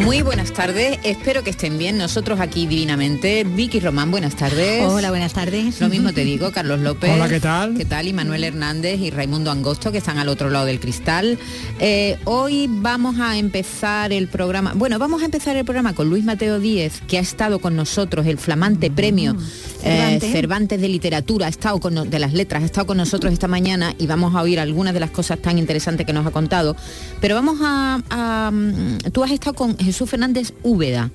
Muy buenas tardes, espero que estén bien, nosotros aquí divinamente. Vicky Román, buenas tardes. Hola, buenas tardes. Lo mismo te digo, Carlos López. Hola, ¿qué tal? ¿Qué tal? Y Manuel Hernández y Raimundo Angosto, que están al otro lado del cristal. Eh, hoy vamos a empezar el programa, bueno, vamos a empezar el programa con Luis Mateo Díez, que ha estado con nosotros, el flamante premio eh, Cervantes. de Literatura, ha estado con, de las letras, ha estado con nosotros esta mañana y vamos a oír algunas de las cosas tan interesantes que nos ha contado. Pero vamos a... a mm, tú has estado con Jesús Fernández Úbeda,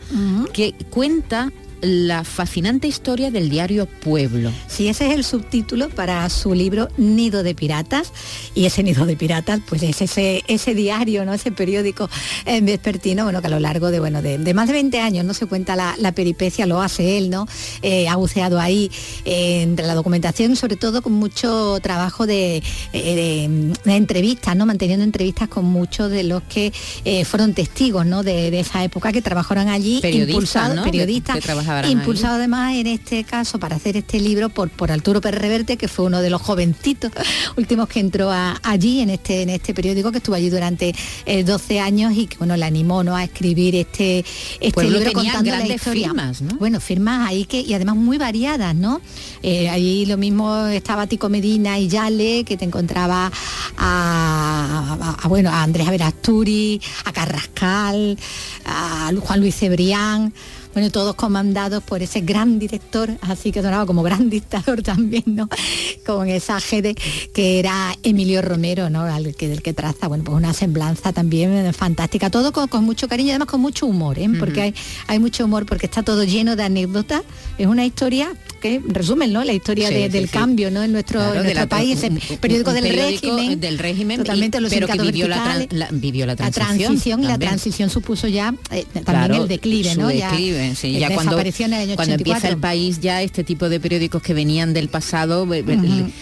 que cuenta la fascinante historia del diario Pueblo. Sí, ese es el subtítulo para su libro Nido de Piratas. Y ese Nido de Piratas, pues es ese, ese diario, ¿no? ese periódico eh, vespertino, bueno, que a lo largo de, bueno, de, más de 20 años no se cuenta la, peripecia, lo hace él, ¿no? Eh, ha buceado ahí eh, entre la documentación, sobre todo con mucho trabajo de, entrevistas, ¿no? Manteniendo entrevistas con muchos de los que fueron testigos, ¿no? De, esa época que trabajaron allí, periodistas, periodistas impulsado además en este caso para hacer este libro por, por Arturo Pérez Reverte, que fue uno de los jovencitos últimos que entró allí en este, en este periódico, que estuvo allí durante 12 eh, años y que bueno, le animó ¿no? a escribir este, este libro contando la historia. Firmas, Bueno, firmas ahí que, y además muy variadas, ¿no? Eh, ahí lo mismo estaba Tico Medina y Yale, que te encontraba a, bueno, a Andrés Averasturi, a Carrascal, a Juan Luis Cebrián bueno, todos comandados por ese gran director, así que sonaba como gran dictador también, ¿no? Con esa jede que era Emilio Romero, ¿no? Al que, del que traza, bueno, pues una semblanza también fantástica, todo con, mucho cariño y además con mucho humor, ¿eh? porque hay, hay mucho humor, porque está todo lleno de anécdotas, es una historia que resumen ¿no? la historia del cambio ¿no? en nuestro, país, el periódico del régimen, del régimen totalmente los pero que vivió la, vivió la, transición. La transición, supuso ya eh, también el declive, ¿no? ya, ya cuando, cuando empieza el país ya este tipo de periódicos que venían del pasado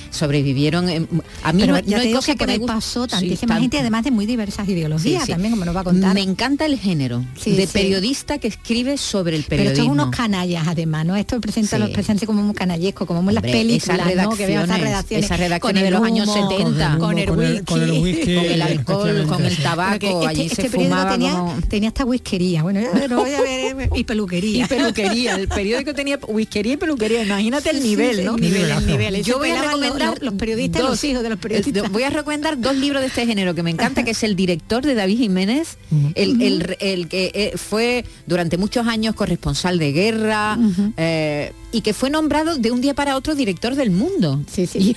sobrevivieron. A mí no, hay cosa que, me pasó tantísima gente, además de muy diversas ideologías también, como nos va a contar. Me encanta el género de periodista que escribe sobre el periodismo. Pero son unos canallas además, ¿no? Esto presenta los presentes como muy canallesco, como en las películas, ¿no? Que veo esas redacciones, esas redacciones de los años 70, con, el, whisky, con, el, alcohol, con el tabaco, allí este, se este fumaba tenía, tenía hasta whiskería, bueno, voy a ver, y peluquería. Y peluquería, el periódico tenía whiskería y peluquería, imagínate el nivel, ¿no? Nivel, nivel. Yo voy a recomendar los, periodistas, los hijos de los periodistas. Voy a recomendar dos libros de este género que me encanta, que es El director de David Jiménez, el, que eh, fue durante muchos años corresponsal de guerra, eh, y que fue nombrado de un día para otro director del mundo. Sí, sí.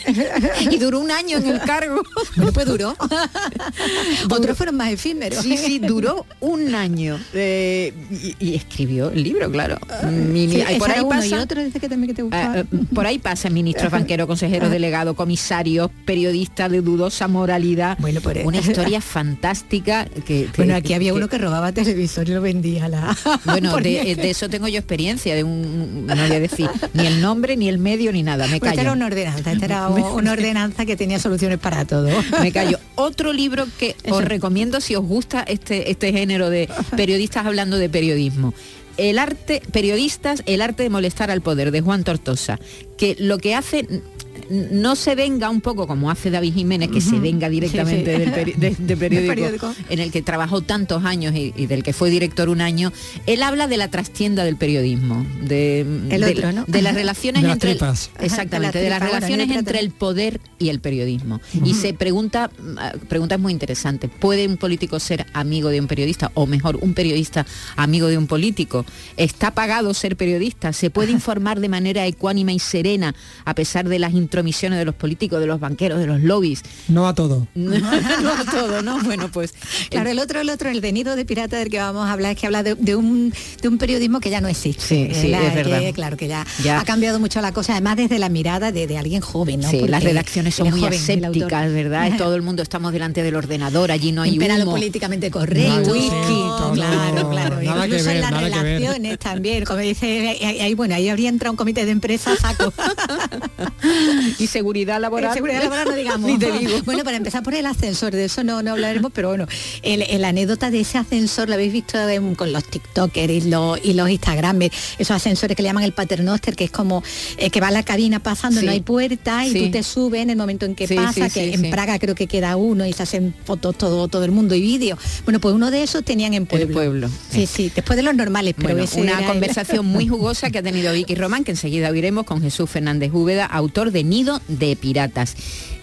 Y, duró un año en el cargo. Bueno, pues duró. Otros fueron más efímeros. Sí, sí, duró un año. Eh, y, escribió el libro, claro. por ahí pasa, otro que también que te ah, eh, por ahí pasa ministro, banquero, consejero, delegado, comisario, periodista de dudosa moralidad. Bueno, por Una historia fantástica. Que, bueno, aquí había uno que robaba televisor y lo vendía la. Bueno, de, eso tengo yo experiencia, de un, no voy a decir ni el nombre, ni el medio, ni nada. Me pues callo. era una ordenanza, esta era una ordenanza que tenía soluciones para todo. Me callo. Otro libro que os recomiendo si os gusta este, este género de periodistas hablando de periodismo. El arte, periodistas, el arte de molestar al poder, de Juan Tortosa, que lo que hace no se venga un poco como hace David Jiménez, que se venga directamente Del periódico, en el que trabajó tantos años y, del que fue director un año, él habla de la trastienda del periodismo, de, de, las relaciones entre el, exactamente, de las relaciones entre el poder y el periodismo. Y se pregunta, pregunta es muy interesante, ¿puede un político ser amigo de un periodista? O mejor, un periodista amigo de un político. ¿Está pagado ser periodista? ¿Se puede informar de manera ecuánima y serena a pesar de las intromisiones de los políticos, de los banqueros, de los lobbies. No a todo. no, a todo, ¿no? Bueno, pues... Claro, el otro, el otro, el venido de pirata del que vamos a hablar es que habla de, un, de un periodismo que ya no existe. Sí, sí, es verdad. claro, que ya, ha cambiado mucho la cosa, además desde la mirada de, alguien joven, ¿no? Sí, las redacciones son muy asépticas, ¿verdad? Todo el mundo estamos delante del ordenador, allí no hay Impera lo políticamente correcto. claro, claro. Incluso en las relaciones también, como dice, ahí, bueno, ahí habría entrado un comité de empresa saco. y seguridad laboral. seguridad laboral no digamos. Bueno, para empezar por el ascensor, de eso no, no hablaremos, pero bueno, el, anécdota de ese ascensor la habéis visto con los TikTokers y los, y los Instagram, esos ascensores que le llaman el paternoster, que es como eh, que va a la cabina pasando, no hay puerta y tú te subes en el momento en que pasa, que en Praga creo que queda uno y se hacen fotos todo, todo el mundo y vídeos. Bueno, pues uno de esos tenían en pueblo. pueblo. Sí, sí, después de los normales, pero una conversación muy jugosa que ha tenido Vicky Román, que enseguida oiremos con Jesús Fernández Úbeda, autor de Nido de Piratas.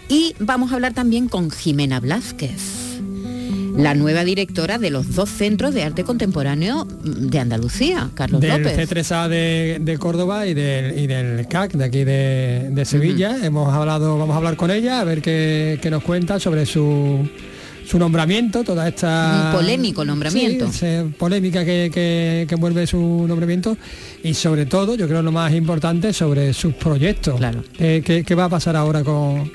Y vamos a hablar también con Jimena Blázquez la nueva directora de los dos centros de arte contemporáneo de Andalucía, Carlos del López. C3A de, Córdoba y del, del, CAC de aquí de, Sevilla. Hemos hablado, vamos a hablar con ella a ver qué, nos cuenta sobre su su nombramiento, toda esta... Un polémico nombramiento. polémica que, que, envuelve su nombramiento y sobre todo, yo creo lo más importante, sobre sus proyectos. Claro. ¿Qué, qué va a pasar ahora con,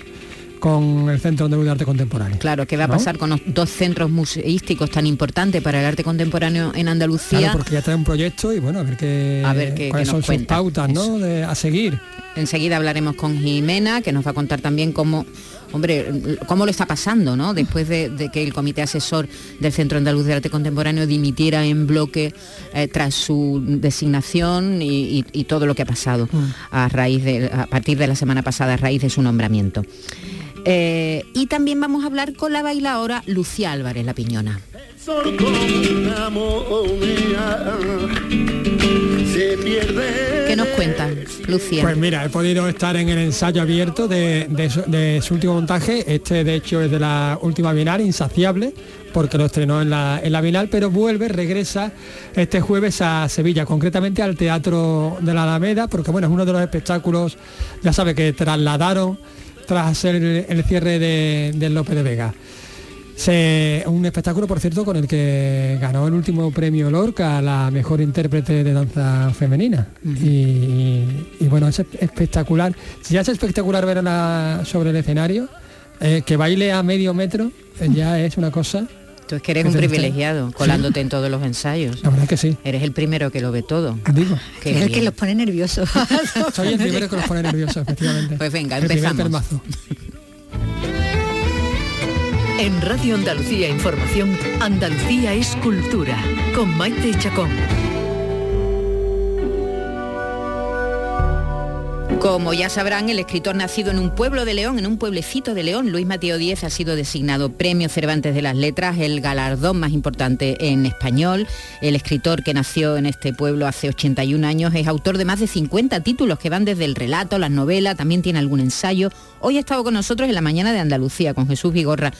con el Centro de Arte Contemporáneo. Claro, ¿qué va a pasar con los dos centros museísticos tan importantes para el arte contemporáneo en Andalucía? Claro, porque ya trae un proyecto y bueno, a ver qué, a ver qué, cuáles son sus pautas ¿no? a seguir. Enseguida hablaremos con Jimena, que nos va a contar también cómo hombre, cómo lo está pasando, ¿no? Después de, que el Comité Asesor del Centro Andaluz de Arte Contemporáneo dimitiera en bloque eh, tras su designación y, todo lo que ha pasado mm. a raíz de, a partir de la semana pasada, a raíz de su nombramiento. Eh, y también vamos a hablar con la bailaora Lucía Álvarez La Piñona. ¿Qué nos cuenta, Lucía? Pues mira, he podido estar en el ensayo abierto de, su, último montaje. Este, de hecho, es de la última Bienal, Insaciable, porque lo estrenó en la, en la Bienal, pero vuelve, regresa este jueves a Sevilla, concretamente al Teatro de la Alameda, porque bueno, es uno de los espectáculos, ya sabe, que trasladaron tras hacer el, cierre de, López de Vega. Un espectáculo, por cierto, con el que ganó el último premio Lorca a la mejor intérprete de danza femenina. y, bueno, es espectacular. Si ya es espectacular verla sobre el escenario, eh, que baile a medio metro, eh, ya es una cosa Tú es que eres un privilegiado, colándote en todos los ensayos. La verdad que sí. Eres el primero que lo ve todo. Digo. Que es el que los pone nerviosos. Soy el primero que los pone nerviosos, efectivamente. Pues venga, empezamos. En Radio Andalucía Información, Andalucía es cultura, con Maite Chacón. Como ya sabrán, el escritor nacido en un pueblo de León, en un pueblecito de León, Luis Mateo Díez, ha sido designado Premio Cervantes de las Letras, el galardón más importante en español. El escritor que nació en este pueblo hace 81 años es autor de más de 50 títulos que van desde el relato, las novelas, también tiene algún ensayo. Hoy ha estado con nosotros en la mañana de Andalucía con Jesús Vigorra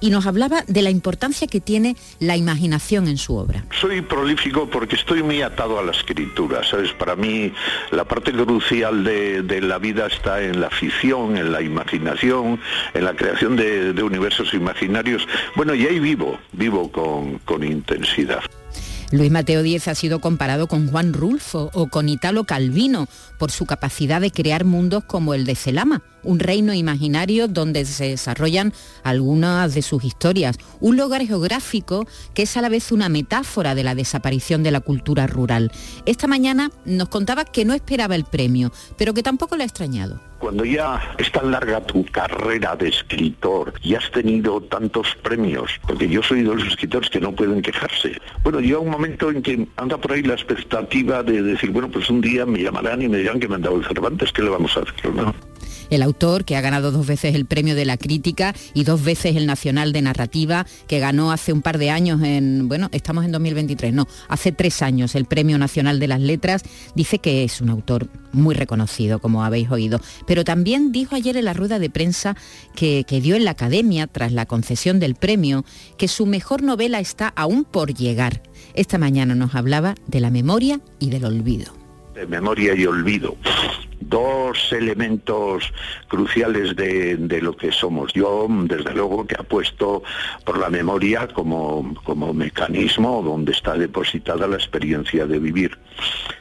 y nos hablaba de la importancia que tiene la imaginación en su obra. Soy prolífico porque estoy muy atado a la escritura, ¿sabes? Para mí la parte crucial de, la vida está en la ficción, en la imaginación, en la creación de, universos imaginarios. Bueno, y ahí vivo, vivo con, con intensidad. Luis Mateo Díez ha sido comparado con Juan Rulfo o con Italo Calvino por su capacidad de crear mundos como el de Celama, un reino imaginario donde se desarrollan algunas de sus historias, un lugar geográfico que es a la vez una metáfora de la desaparición de la cultura rural. Esta mañana nos contaba que no esperaba el premio, pero que tampoco le ha extrañado. Cuando ya es tan larga tu carrera de escritor y has tenido tantos premios, porque yo soy de los escritores que no pueden quejarse. Bueno, llega un momento en que anda por ahí la expectativa de decir, bueno, pues un día me llamarán y me dirán que me han dado el Cervantes, ¿qué le vamos a hacer? El autor que ha ganado dos veces el premio de la crítica y dos veces el Nacional de Narrativa, que ganó hace un par de años en, bueno, estamos en 2023, no, hace tres años el Premio Nacional de las Letras, dice que es un autor muy reconocido, como habéis oído. Pero también dijo ayer en la rueda de prensa que, que dio en la Academia, tras la concesión del premio, que su mejor novela está aún por llegar. Esta mañana nos hablaba de la memoria y del olvido. De memoria y olvido dos elementos cruciales de, lo que somos. Yo, desde luego, que apuesto por la memoria como, como mecanismo donde está depositada la experiencia de vivir.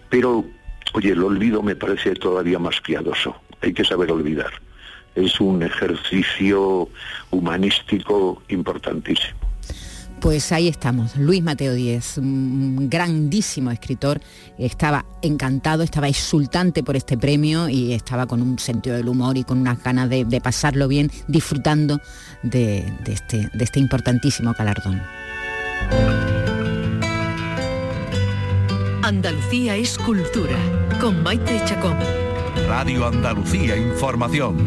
Pero, oye, el olvido me parece todavía más piadoso. Hay que saber olvidar. Es un ejercicio humanístico importantísimo. Pues ahí estamos, Luis Mateo Díez, un grandísimo escritor, estaba encantado, estaba exultante por este premio y estaba con un sentido del humor y con unas ganas de, pasarlo bien, disfrutando de, este, de este importantísimo galardón. Andalucía es cultura, con Maite Chacón. Radio Andalucía Información.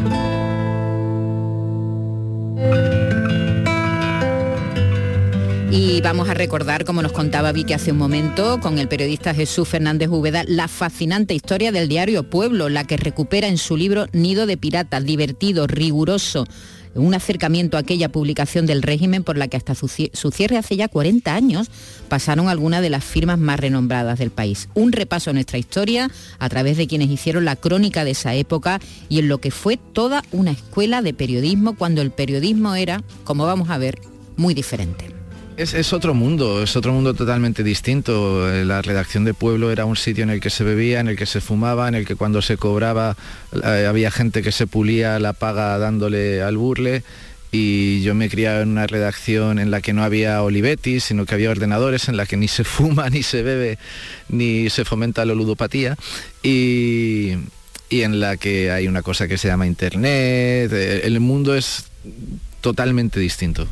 Y vamos a recordar, como nos contaba Vicky hace un momento, con el periodista Jesús Fernández Úbeda, la fascinante historia del diario Pueblo, la que recupera en su libro Nido de Piratas, divertido, riguroso, un acercamiento a aquella publicación del régimen por la que hasta su cierre hace ya 40 años pasaron algunas de las firmas más renombradas del país. Un repaso a nuestra historia a través de quienes hicieron la crónica de esa época y en lo que fue toda una escuela de periodismo cuando el periodismo era, como vamos a ver, muy diferente. Es, otro mundo, es otro mundo totalmente distinto. Eh, la redacción de pueblo era un sitio en el que se bebía, en el que se fumaba, en el que cuando se cobraba eh, había gente que se pulía la paga dándole al burle. Y yo me criaba en una redacción en la que no había Olivetti, sino que había ordenadores en la que ni se fuma, ni se bebe, ni se fomenta la ludopatía. Y, y en la que hay una cosa que se llama Internet. Eh, el mundo es totalmente distinto.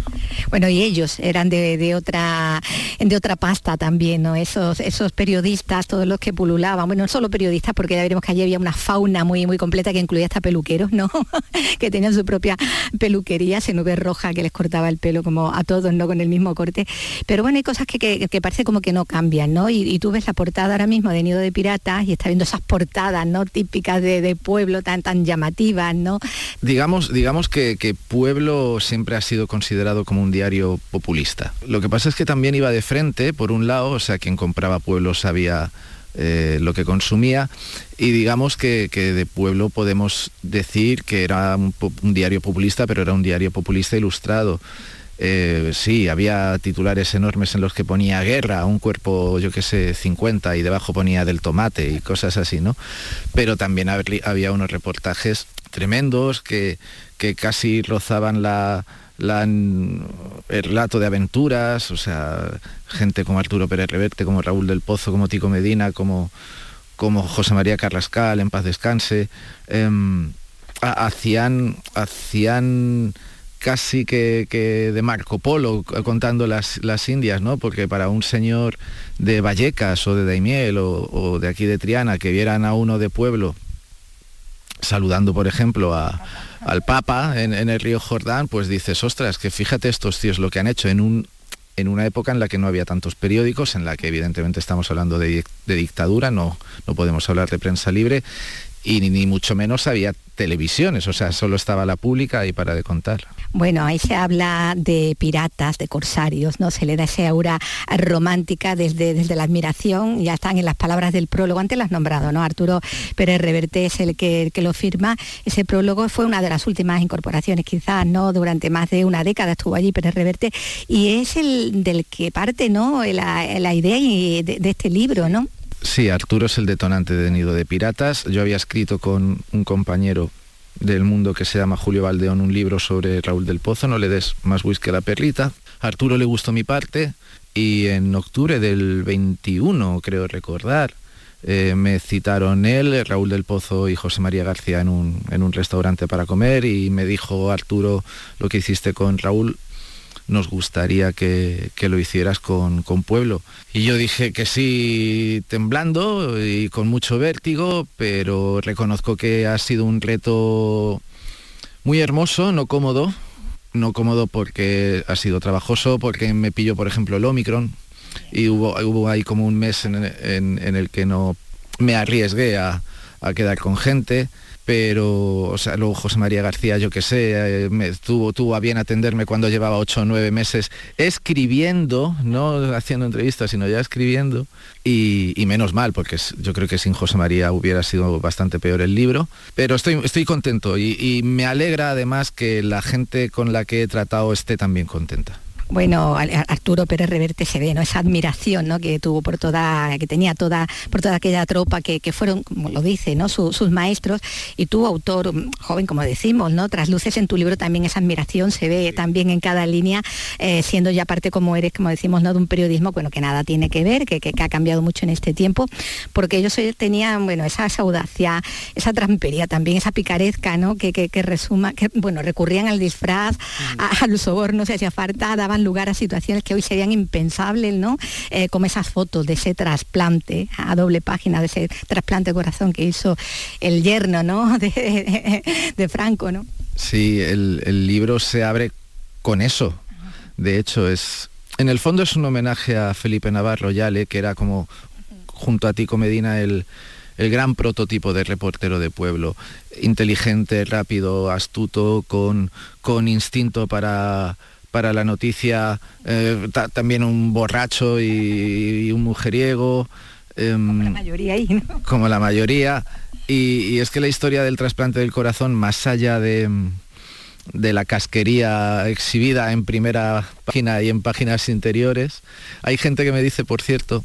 Bueno, y ellos eran de, otra de otra pasta también, ¿no? Esos, esos periodistas, todos los que pululaban, bueno, no solo periodistas, porque ya veremos que allí había una fauna muy, muy completa que incluía hasta peluqueros, ¿no? que tenían su propia peluquería, se nube roja que les cortaba el pelo como a todos, ¿no? Con el mismo corte. Pero bueno, hay cosas que, parece como que no cambian, ¿no? Y, tú ves la portada ahora mismo de Nido de Piratas y está viendo esas portadas, ¿no? Típicas de, pueblo tan, tan llamativas, ¿no? Digamos, digamos que, que pueblo siempre ha sido considerado como un diario populista. Lo que pasa es que también iba de frente, por un lado, o sea, quien compraba Pueblo sabía eh, lo que consumía y digamos que, de Pueblo podemos decir que era un, diario populista, pero era un diario populista ilustrado. Eh, sí, había titulares enormes en los que ponía guerra, un cuerpo, yo qué sé, 50 y debajo ponía del tomate y cosas así, ¿no? Pero también había unos reportajes tremendos que, que casi rozaban la, el relato de aventuras, o sea, gente como Arturo Pérez Reverte, como Raúl del Pozo, como Tico Medina, como, como José María Carrascal, en paz descanse, em, hacían, hacían casi que, de Marco Polo contando las, las, Indias, ¿no? Porque para un señor de Vallecas o de Daimiel o, de aquí de Triana que vieran a uno de pueblo saludando, por ejemplo, al Papa en, el río Jordán, pues dices, ostras, que fíjate estos tíos lo que han hecho en un en una época en la que no había tantos periódicos, en la que evidentemente estamos hablando de, de dictadura, no, no podemos hablar de prensa libre, y ni, mucho menos había televisiones, o sea, solo estaba la pública ahí para de contar. Bueno, ahí se habla de piratas, de corsarios, ¿no? Se le da esa aura romántica desde, desde la admiración, ya están en las palabras del prólogo, antes las has nombrado, ¿no? Arturo Pérez Reverte es el que, que lo firma. Ese prólogo fue una de las últimas incorporaciones, quizás, ¿no? Durante más de una década estuvo allí Pérez Reverte, y es el del que parte, ¿no? La, idea de, de este libro, ¿no? Sí, Arturo es el detonante de Nido de Piratas. Yo había escrito con un compañero del mundo que se llama Julio Valdeón un libro sobre Raúl del Pozo, no le des más whisky a la perrita. A Arturo le gustó mi parte y en octubre del 21, creo recordar, eh, me citaron él, Raúl del Pozo y José María García en un, en un restaurante para comer y me dijo Arturo lo que hiciste con Raúl nos gustaría que, lo hicieras con, Pueblo. Y yo dije que sí temblando y con mucho vértigo, pero reconozco que ha sido un reto muy hermoso, no cómodo, no cómodo porque ha sido trabajoso, porque me pilló, por ejemplo, el Omicron y hubo, hubo ahí como un mes en, el que no me arriesgué a, a quedar con gente pero, o sea, luego José María García, yo que sé, eh, me, tuvo, tuvo a bien atenderme cuando llevaba ocho o nueve meses escribiendo, no haciendo entrevistas, sino ya escribiendo, y, menos mal, porque yo creo que sin José María hubiera sido bastante peor el libro, pero estoy, estoy contento y, y me alegra además que la gente con la que he tratado esté también contenta bueno, Arturo Pérez Reverte se ve, ¿no? Esa admiración ¿no? que tuvo por toda, que tenía toda, por toda aquella tropa que, fueron, como lo dice, ¿no? sus maestros, y tu autor, mm, joven como decimos, ¿no? Tras luces en tu libro también esa admiración se ve también en cada línea, eh, siendo ya parte como eres, como decimos, ¿no? de un periodismo, bueno, que nada tiene que ver, que, ha cambiado mucho en este tiempo, porque ellos tenían, bueno, esa, audacia, esa trampería también, esa picaresca, ¿no? Que, que, resuma, que bueno, recurrían al disfraz, a, a los sobornos si hacía falta, daban lugar a situaciones que hoy serían impensables, ¿no? Eh, como esas fotos de ese trasplante a doble página, de ese trasplante de corazón que hizo el yerno, ¿no? De, Franco, ¿no? Sí, el, libro se abre con eso. De hecho, es. En el fondo es un homenaje a Felipe Navarro Yale, que era como junto a Tico Medina el, el gran prototipo de reportero de pueblo, inteligente, rápido, astuto, con, con instinto para, para la noticia eh, también un borracho y, un mujeriego. Em, como la mayoría ahí, ¿no? Como la mayoría. Y, es que la historia del trasplante del corazón, más allá de, de la casquería exhibida en primera página y en páginas interiores, hay gente que me dice, por cierto,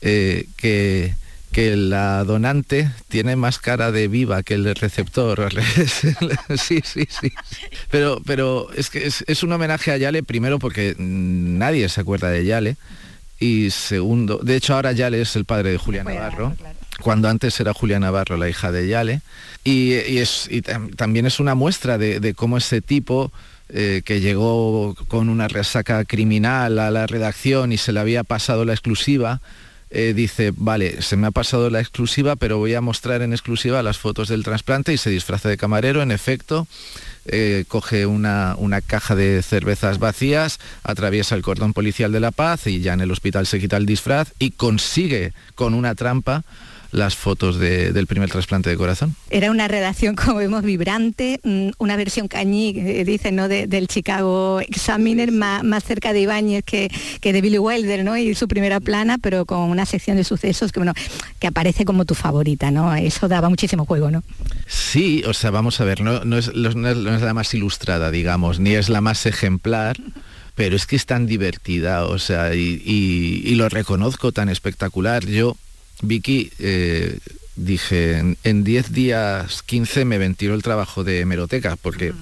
eh, que que la donante tiene más cara de viva que el receptor. sí, sí, sí. Pero, pero es que es, un homenaje a Yale, primero porque nadie se acuerda de Yale. Y segundo, de hecho ahora Yale es el padre de Julia Navarro, cuando antes era Julia Navarro la hija de Yale. Y, es, también es una muestra de, cómo ese tipo eh, que llegó con una resaca criminal a la redacción y se le había pasado la exclusiva, eh, dice, vale, se me ha pasado la exclusiva, pero voy a mostrar en exclusiva las fotos del trasplante y se disfraza de camarero, en efecto. Eh, coge una, una, caja de cervezas vacías, atraviesa el cordón policial de La Paz y ya en el hospital se quita el disfraz y consigue con una trampa las fotos del primer trasplante de corazón. Era una redacción, como vemos, vibrante, mm, una versión cañí, eh, dice, ¿no? del Chicago Examiner, más, más, cerca de Ibáñez que, que, de Billy Wilder, ¿no? Y su primera plana, pero con una sección de sucesos que, bueno, que aparece como tu favorita, ¿no? Eso daba muchísimo juego, ¿no? Sí, o sea, vamos a ver, no, no, es, no es la más ilustrada, digamos, ni es la más ejemplar pero es que es tan divertida, o sea, y, y, lo reconozco tan espectacular. Yo Vicky, eh, dije, en 10 días, 15 me ventiló el trabajo de hemeroteca, porque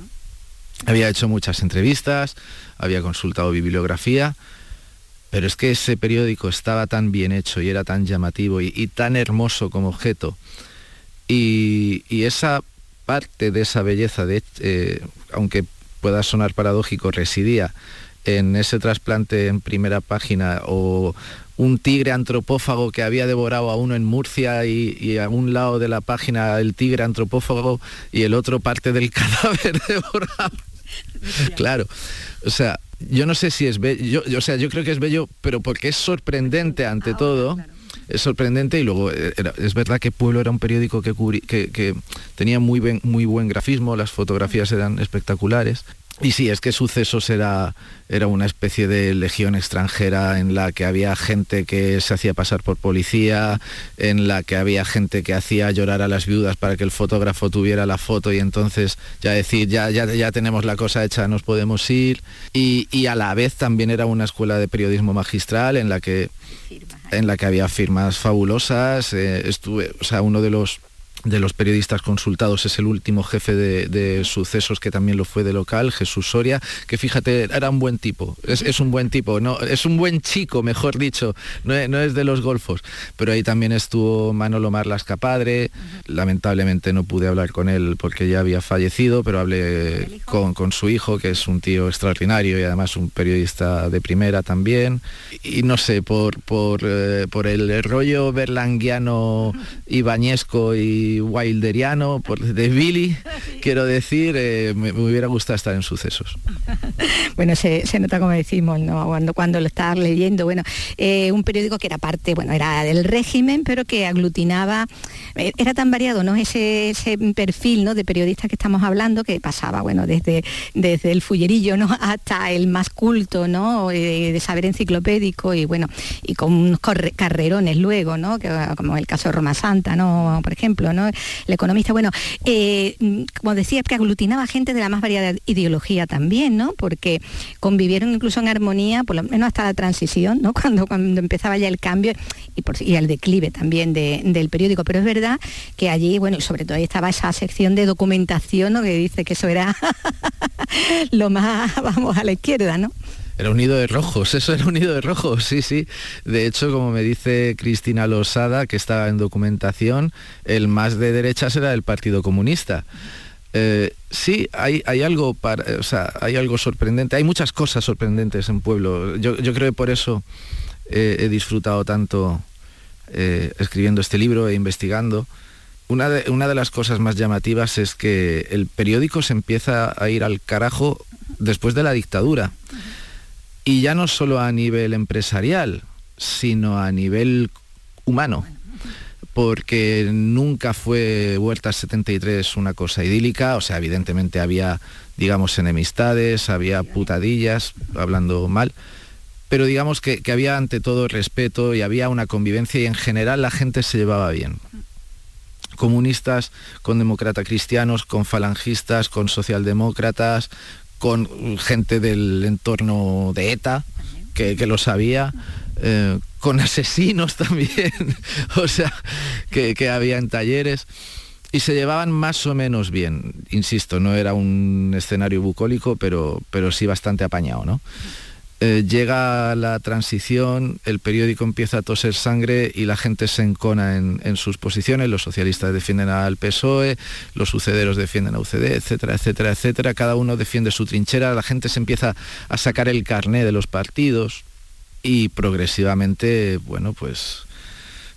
había hecho muchas entrevistas, había consultado bibliografía, pero es que ese periódico estaba tan bien hecho y era tan llamativo y, tan hermoso como objeto. Y, esa parte de esa belleza, de, eh, aunque pueda sonar paradójico, residía en ese trasplante en primera página o, un tigre antropófago que había devorado a uno en Murcia y, a un lado de la página el tigre antropófago y el otro parte del cadáver devorado. claro, o sea, yo no sé si es bello, yo, o sea, yo creo que es bello, pero porque es sorprendente ante todo. Es sorprendente y luego eh, es verdad que Pueblo era un periódico que, que, tenía muy, muy buen grafismo, las fotografías eran espectaculares y sí, es que Sucesos era, era una especie de legión extranjera en la que había gente que se hacía pasar por policía, en la que había gente que hacía llorar a las viudas para que el fotógrafo tuviera la foto y entonces ya decir, ya, ya, ya tenemos la cosa hecha, nos podemos ir. Y, a la vez también era una escuela de periodismo magistral en la que, en la que había firmas fabulosas. Eh, estuve, o sea, uno de los de los periodistas consultados es el último jefe de, sucesos que también lo fue de local, Jesús Soria, que fíjate, era un buen tipo, es, un buen tipo, no, es un buen chico, mejor dicho, no es, de los golfos, pero ahí también estuvo Manolo Marlasca padre, lamentablemente no pude hablar con él porque ya había fallecido, pero hablé con, su hijo, que es un tío extraordinario y además un periodista de primera también, y no sé, por, por, eh, por el rollo berlanguiano ibañesco y wilderiano por, de Billy, quiero decir, eh, me, hubiera gustado estar en sucesos. bueno, se, nota como decimos, ¿no? Cuando, cuando lo estás leyendo, bueno, eh, un periódico que era parte, bueno, era del régimen, pero que aglutinaba, eh, era tan variado, ¿no? Ese, perfil ¿no? de periodistas que estamos hablando, que pasaba, bueno, desde, desde el fullerillo, ¿no? Hasta el más culto, ¿no? de saber enciclopédico y bueno, y con unos carrerones luego, ¿no? Que, como el caso de Roma Santa, ¿no? Por ejemplo, ¿no? El economista, bueno, eh, como decía, que aglutinaba gente de la más variada ideología también, ¿no? Porque convivieron incluso en armonía, por lo menos hasta la transición, ¿no? Cuando, cuando empezaba ya el cambio y, por, y el declive también del periódico. Pero es verdad que allí, bueno, y sobre todo ahí estaba esa sección de documentación, ¿no? Que dice que eso era lo más, vamos, a la izquierda, ¿no? Era un nido de rojos, eso era un nido de rojos, sí, sí. De hecho, como me dice Cristina Losada, que estaba en documentación, el más de derechas era el Partido Comunista. Eh, sí, hay, hay algo o sea, hay algo sorprendente, hay muchas cosas sorprendentes en Pueblo. Yo, creo que por eso eh, he disfrutado tanto eh, escribiendo este libro e investigando. Una de, una de las cosas más llamativas es que el periódico se empieza a ir al carajo después de la dictadura. Y ya no solo a nivel empresarial, sino a nivel humano porque nunca fue Huerta 73 una cosa idílica, o sea, evidentemente había, digamos, enemistades, había putadillas, hablando mal, pero digamos que, había ante todo respeto y había una convivencia y en general la gente se llevaba bien. Comunistas con demócratas cristianos, con falangistas, con socialdemócratas, con gente del entorno de ETA, que, lo sabía, eh, con asesinos también, o sea, que, había en talleres. Y se llevaban más o menos bien, insisto, no era un escenario bucólico, pero, pero sí bastante apañado, ¿no? Eh, llega la transición, el periódico empieza a toser sangre y la gente se encona en, sus posiciones, los socialistas defienden al PSOE, los sucederos defienden a UCD, etcétera, etcétera, etcétera, cada uno defiende su trinchera, la gente se empieza a sacar el carné de los partidos y progresivamente, bueno, pues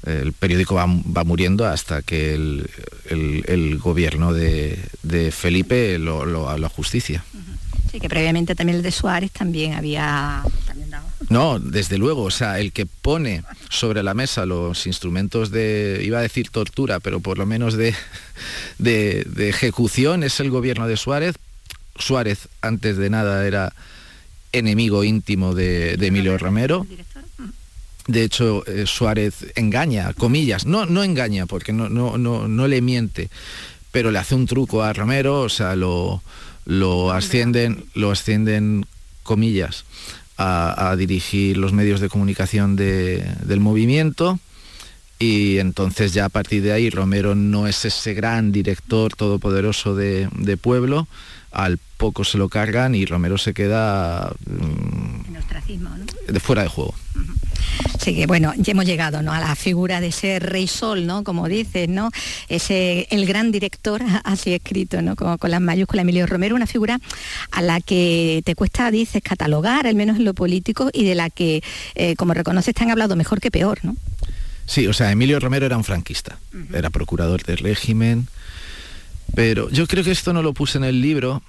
el periódico va, muriendo hasta que el, gobierno de, Felipe lo, lo, lo justicia. Sí, que previamente también el de Suárez también había... No, desde luego, o sea, el que pone sobre la mesa los instrumentos de, iba a decir tortura, pero por lo menos de, de, ejecución es el gobierno de Suárez. Suárez, antes de nada, era enemigo íntimo de, Emilio Romero. De hecho, eh, Suárez engaña, comillas, no, no engaña porque no, no, no, no le miente, pero le hace un truco a Romero, o sea, lo, lo ascienden, lo ascienden comillas, a, dirigir los medios de comunicación del movimiento. Y entonces ya a partir de ahí Romero no es ese gran director todopoderoso de, pueblo, al poco se lo cargan y Romero se queda mm, de fuera de juego. Sí que bueno, ya hemos llegado ¿no? a la figura de ese rey sol, ¿no? Como dices, ¿no? Ese el gran director, así escrito, ¿no? Con, con las mayúsculas Emilio Romero, una figura a la que te cuesta, dices, catalogar, al menos en lo político, y de la que, eh, como reconoces, te han hablado mejor que peor, ¿no? Sí, o sea, Emilio Romero era un franquista, era procurador del régimen, pero yo creo que esto no lo puse en el libro,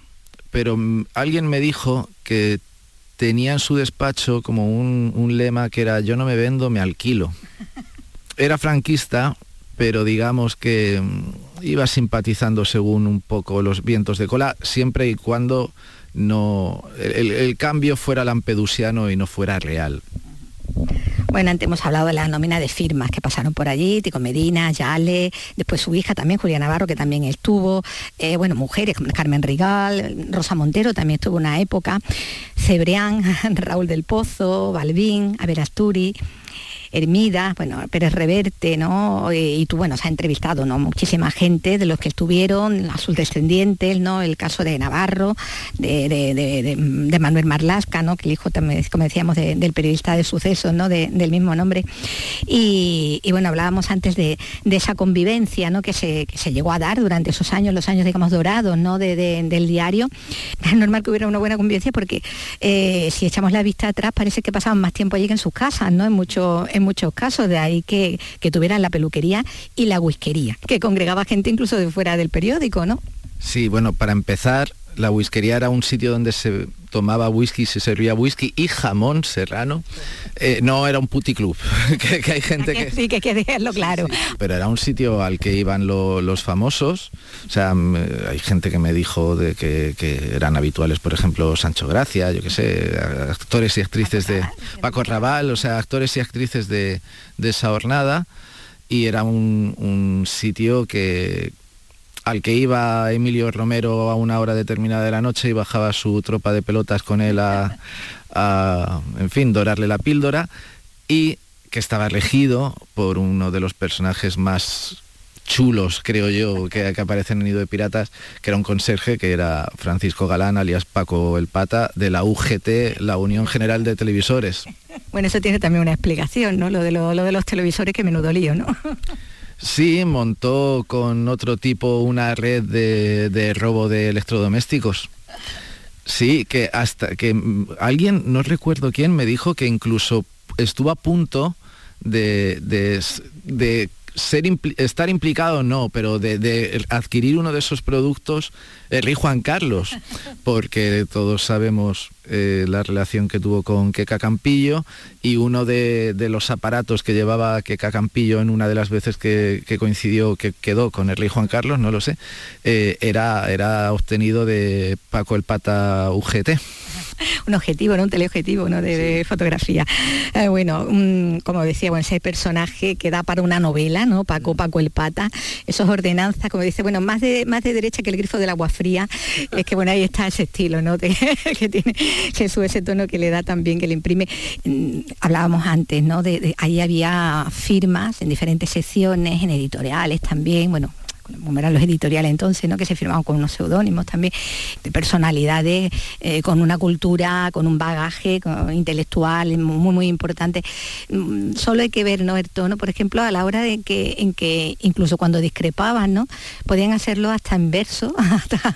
pero mm, alguien me dijo que tenía en su despacho como un, lema que era yo no me vendo, me alquilo. Era franquista, pero digamos que mm, iba simpatizando según un poco los vientos de cola, siempre y cuando no el cambio fuera lampedusiano y no fuera real. Bueno, antes hemos hablado de la nómina de firmas que pasaron por allí, Tico Medina, Yale, después su hija también, Julia Navarro, que también estuvo, eh, bueno, mujeres como Carmen Rigal, Rosa Montero también estuvo una época, Cebrián, Raúl del Pozo, Balbín, Averasturi, Hermida, bueno, Pérez Reverte, ¿no? Y tú, bueno, se ha entrevistado, ¿no? Muchísima gente de los que estuvieron, a sus descendientes, ¿no? El caso de Navarro, de, Manuel Marlasca, ¿no? Que el hijo, también, como decíamos, del periodista de sucesos, ¿no? del mismo nombre. Y, bueno, hablábamos antes de, esa convivencia, ¿no? Que se, llegó a dar durante esos años, los años, digamos, dorados, ¿no? del diario. Es normal que hubiera una buena convivencia porque eh, si echamos la vista atrás parece que pasaban más tiempo allí que en sus casas, ¿no? En muchos en muchos casos, de ahí que, que tuvieran la peluquería y la whiskería, que congregaba gente incluso de fuera del periódico, ¿no? Sí, bueno, para empezar, la whiskería era un sitio donde se tomaba whisky, se servía whisky y jamón serrano. Eh, no era un puticlub, que, que hay gente que... Sí, que hay que dejarlo claro. pero era un sitio al que iban los famosos. O sea, hay gente que me dijo de que, eran habituales, por ejemplo, Sancho Gracia, yo qué sé, actores y actrices de... Paco Raval, o sea, actores y actrices de, esa jornada. Y era un sitio que, al que iba Emilio Romero a una hora determinada de la noche y bajaba su tropa de pelotas con él a, en fin, dorarle la píldora y que estaba regido por uno de los personajes más chulos, creo yo, que, aparecen en Nido de Piratas, que era un conserje, que era Francisco Galán, alias Paco el Pata, de la UGT, la Unión General de Televisores. Bueno, eso tiene también una explicación, ¿no? Lo de, lo, de los televisores, que menudo lío, ¿no? Sí, montó con otro tipo una red de, robo de electrodomésticos. Sí, que hasta que alguien, no recuerdo quién, me dijo que incluso estuvo a punto de, de ser estar implicado no, pero de, adquirir uno de esos productos el rey Juan Carlos, porque todos sabemos eh, la relación que tuvo con Queca Campillo y uno de, los aparatos que llevaba Queca Campillo en una de las veces que, coincidió, que quedó con el rey Juan Carlos, no lo sé, eh, era, era obtenido de Paco el Pata UGT. un objetivo, ¿no? un teleobjetivo ¿no? de, fotografía. Eh, bueno, como decía, bueno, ese personaje que da para una novela, ¿no? Paco, Paco el Pata, esos ordenanzas, como dice, bueno, más de, más de derecha que el grifo del agua fría, es que bueno, ahí está ese estilo, ¿no? que tiene Jesús, ese tono que le da también, que le imprime. Mm, hablábamos antes, ¿no? de, ahí había firmas en diferentes secciones, en editoriales también, bueno, como eran los editoriales entonces, ¿no? que se firmaban con unos seudónimos también, de personalidades eh, con una cultura, con un bagaje intelectual muy, muy importante. Mm, solo hay que ver ¿no? el tono, por ejemplo, a la hora de que, en que incluso cuando discrepaban, ¿no? podían hacerlo hasta en verso,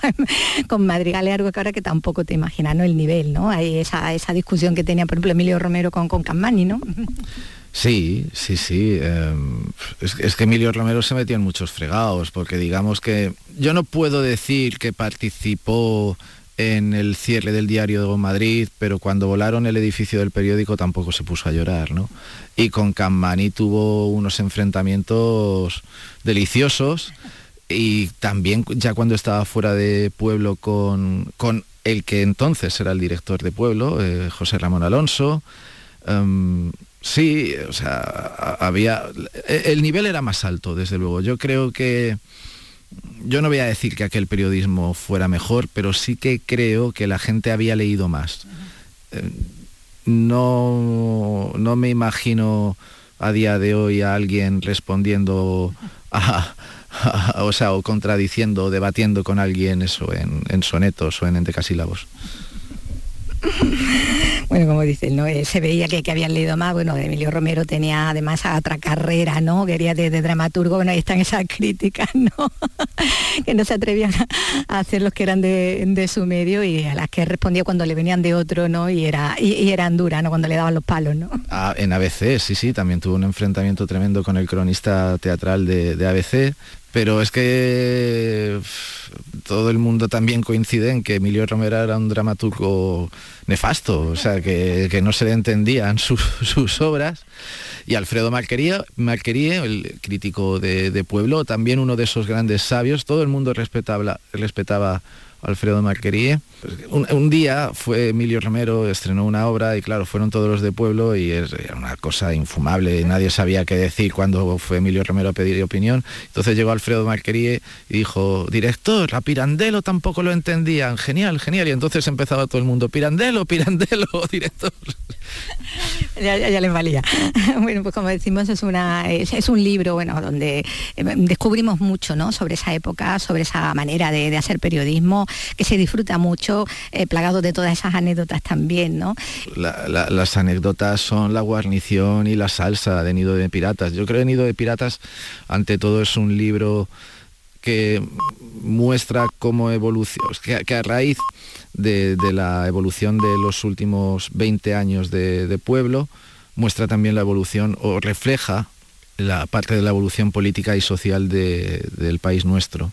con madrigales algo que ahora que tampoco te imaginas ¿no? el nivel, ¿no? Hay esa, esa discusión que tenía, por ejemplo, Emilio Romero con, con Campani, ¿no? Sí, sí, sí. Em, es, que Emilio Romero se metió en muchos fregados, porque digamos que yo no puedo decir que participó en el cierre del diario de Madrid, pero cuando volaron el edificio del periódico tampoco se puso a llorar, ¿no? Y con Campani tuvo unos enfrentamientos deliciosos y también ya cuando estaba fuera de pueblo con, con el que entonces era el director de pueblo, eh, José Ramón Alonso. Em, Sí, o sea, había... El nivel era más alto, desde luego. Yo creo que... Yo no voy a decir que aquel periodismo fuera mejor, pero sí que creo que la gente había leído más. Eh, no, no me imagino a día de hoy a alguien respondiendo o sea, o contradiciendo, o debatiendo con alguien eso en, en sonetos o en endecasílabos. Bueno, como dicen, ¿no? Eh, se veía que, que, habían leído más, bueno, Emilio Romero tenía además otra carrera, ¿no? Quería de, dramaturgo, bueno, ahí están esas críticas, ¿no? que no se atrevían a, hacer los que eran de, su medio y a las que respondía cuando le venían de otro, ¿no? Y, era, y, eran duras, ¿no? Cuando le daban los palos, ¿no? Ah, en ABC, sí, sí, también tuvo un enfrentamiento tremendo con el cronista teatral de, de ABC, pero es que todo el mundo también coincide en que Emilio Romero era un dramaturgo nefasto, o sea, que, no se le entendían sus obras. Y Alfredo Malquerie, el crítico de, pueblo, también uno de esos grandes sabios, todo el mundo respetaba, respetaba Alfredo Marquerie. Un, día fue Emilio Romero, estrenó una obra y claro, fueron todos los de pueblo y era una cosa infumable, nadie sabía qué decir cuando fue Emilio Romero a pedir opinión. Entonces llegó Alfredo Marquerie y dijo, director, a Pirandello tampoco lo entendían, genial, genial. Y entonces empezaba todo el mundo, Pirandello, Pirandello, director. ya, ya, les valía. bueno, pues como decimos, es, una, es, un libro bueno, donde eh, descubrimos mucho ¿no? sobre esa época, sobre esa manera de, hacer periodismo, que se disfruta mucho, eh, plagado de todas esas anécdotas también. ¿no? las anécdotas son la guarnición y la salsa de Nido de Piratas. Yo creo que Nido de Piratas, ante todo, es un libro que muestra cómo evoluciona, que a raíz de, la evolución de los últimos 20 años de, pueblo, muestra también la evolución o refleja la parte de la evolución política y social del país nuestro.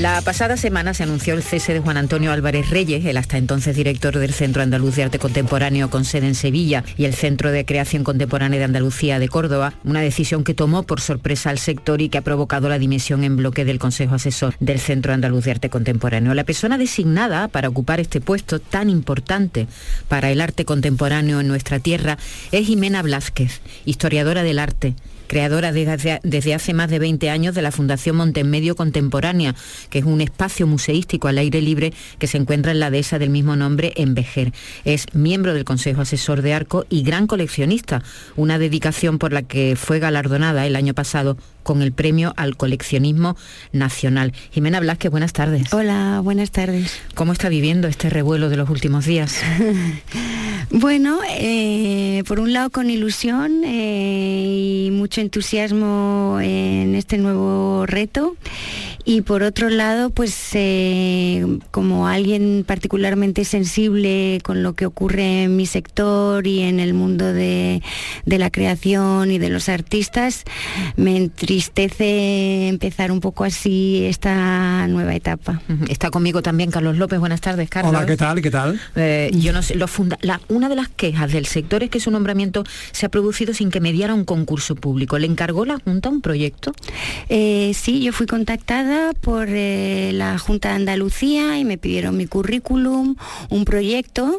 La pasada semana se anunció el cese de Juan Antonio Álvarez Reyes, el hasta entonces director del Centro Andaluz de Arte Contemporáneo con sede en Sevilla y el Centro de Creación Contemporánea de Andalucía de Córdoba, una decisión que tomó por sorpresa al sector y que ha provocado la dimisión en bloque del Consejo Asesor del Centro Andaluz de Arte Contemporáneo. La persona designada para ocupar este puesto tan importante para el arte contemporáneo en nuestra tierra es Jimena Blázquez, historiadora del arte creadora desde, hace más de 20 años de la Fundación Montemedio Contemporánea, que es un espacio museístico al aire libre que se encuentra en la dehesa del mismo nombre en Vejer. Es miembro del Consejo Asesor de Arco y gran coleccionista, una dedicación por la que fue galardonada el año pasado con el premio al coleccionismo nacional. Jimena Blasque, buenas tardes. Hola, buenas tardes. ¿Cómo está viviendo este revuelo de los últimos días? bueno, eh, por un lado con ilusión eh, y mucho entusiasmo en este nuevo reto y por otro lado, pues eh, como alguien particularmente sensible con lo que ocurre en mi sector y en el mundo de, la creación y de los artistas, me entristece empezar un poco así esta nueva etapa. Está conmigo también Carlos López. Buenas tardes, Carlos. Hola, ¿qué tal? ¿Qué tal? Eh, yo no sé, lo funda una de las quejas del sector es que su nombramiento se ha producido sin que mediara un concurso público. ¿Le encargó la Junta un proyecto? Eh, sí, yo fui contactada por eh, la Junta de Andalucía y me pidieron mi currículum, un proyecto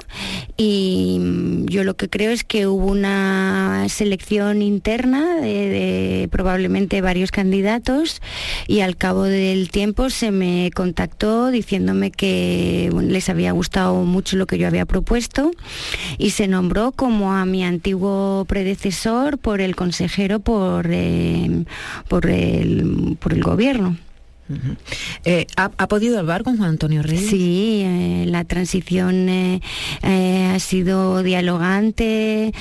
y mm, yo lo que creo es que hubo una selección interna de, probablemente varios candidatos y al cabo del tiempo se me contactó diciéndome que les había gustado mucho lo que yo había propuesto y se nombró como a mi antiguo predecesor por el consejero por, eh, por, el, por el gobierno. Eh, ¿ha, podido hablar con Juan Antonio Reyes? Sí, eh, la transición eh, ha sido dialogante,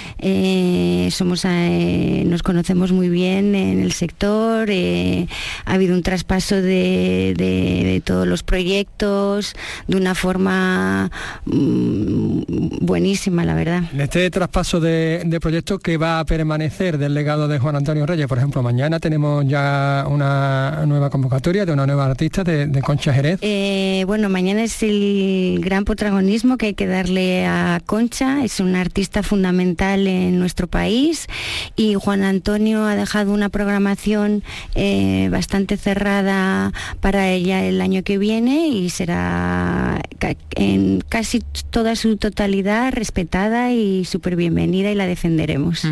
somos, nos conocemos muy bien en el sector, ha habido un traspaso de, todos los proyectos de una forma mm, buenísima, la verdad. En este traspaso de, de proyectos que va a permanecer del legado de Juan Antonio Reyes, por ejemplo, mañana tenemos ya una nueva convocatoria de una nueva artista de, Concha Jerez? Eh, bueno, mañana es el gran protagonismo que hay que darle a Concha. Es una artista fundamental en nuestro país y Juan Antonio ha dejado una programación eh, bastante cerrada para ella el año que viene y será en casi toda su totalidad respetada y súper bienvenida y la defenderemos.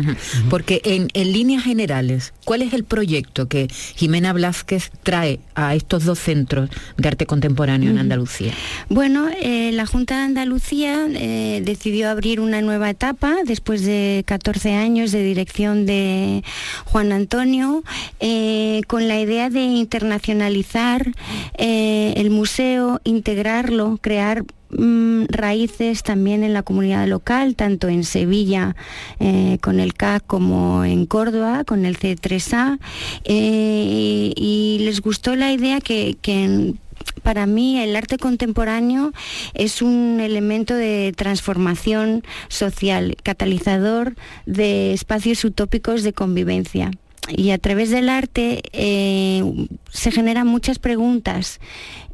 Porque en, en líneas generales, ¿cuál es el proyecto que Jimena Blázquez trae a estos dos centros de arte contemporáneo en Andalucía? Bueno, eh, la Junta de Andalucía eh, decidió abrir una nueva etapa después de 14 años de dirección de Juan Antonio, eh, con la idea de internacionalizar el museo, integrarlo, crear Mm, raíces también en la comunidad local, tanto en Sevilla eh, con el CAC como en Córdoba con el C3A. Eh, y les gustó la idea que, para mí el arte contemporáneo es un elemento de transformación social, catalizador de espacios utópicos de convivencia y a través del arte eh, se generan muchas preguntas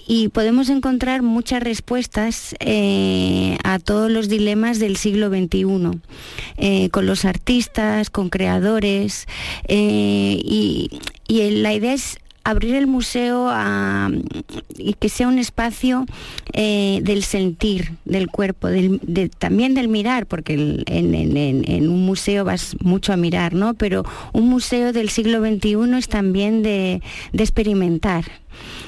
y podemos encontrar muchas respuestas eh, a todos los dilemas del siglo XXI, eh, con los artistas, con creadores, y, la idea es abrir el museo y que sea un espacio del sentir, del cuerpo, también del mirar, porque en, un museo vas mucho a mirar, ¿no? Pero un museo del siglo XXI es también de experimentar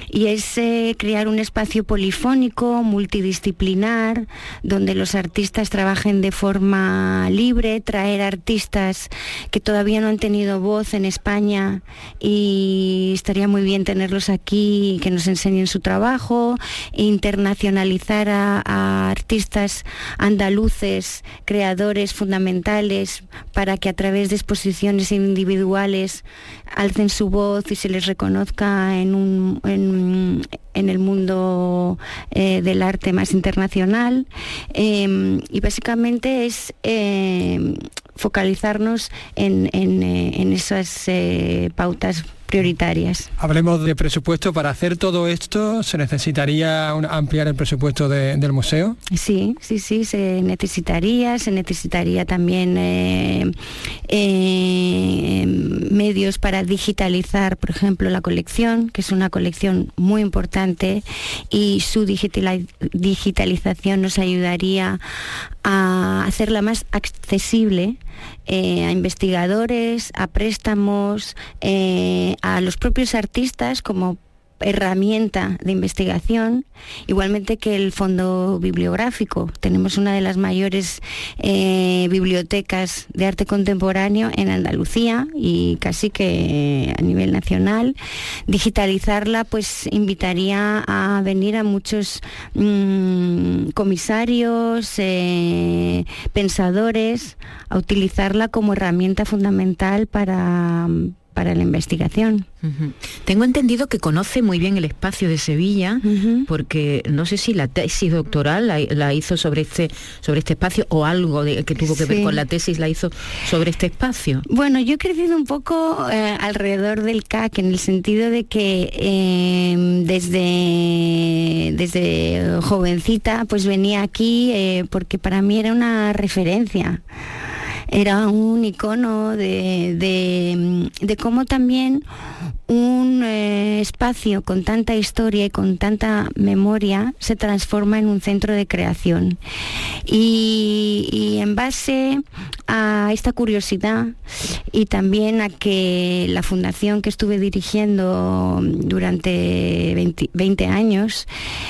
y es eh, crear un espacio polifónico, multidisciplinar, donde los artistas trabajen de forma libre, traer artistas que todavía no han tenido voz en España y estaría muy bien tenerlos aquí, que nos enseñen su trabajo, internacionalizar a, a artistas andaluces, creadores fundamentales, para que a través de exposiciones individuales alcen su voz y se les reconozca en, un, en, el mundo eh, del arte más internacional. Em, y básicamente es em, focalizarnos en, en eh, esas eh, pautas prioritarias. Hablemos de presupuesto. Para hacer todo esto, ¿se necesitaría ampliar el presupuesto del museo? Sí, sí, sí, se necesitaría. Se necesitaría también eh, eh, medios para digitalizar, por ejemplo, la colección, que es una colección muy importante y su digitalización nos ayudaría a hacerla más accesible eh, a investigadores, a préstamos, eh, a los propios artistas como herramienta de investigación, igualmente que el fondo bibliográfico. Tenemos una de las mayores eh, bibliotecas de arte contemporáneo en Andalucía y casi que a nivel nacional. Digitalizarla pues invitaría a venir a muchos mm, comisarios, eh, pensadores, a utilizarla como herramienta fundamental para para la investigación. Tengo entendido que conoce muy bien el espacio de Sevilla, porque no sé si la tesis doctoral la, hizo sobre este, sobre este espacio o algo de, que tuvo que ver con la tesis la hizo sobre este espacio. Bueno, yo he crecido un poco eh, alrededor del CAC en el sentido de que em, desde, desde jovencita pues venía aquí eh, porque para mí era una referencia era un icono de, de, cómo también un eh, espacio con tanta historia y con tanta memoria se transforma en un centro de creación. Y, en base a esta curiosidad y también a que la fundación que estuve dirigiendo durante 20, años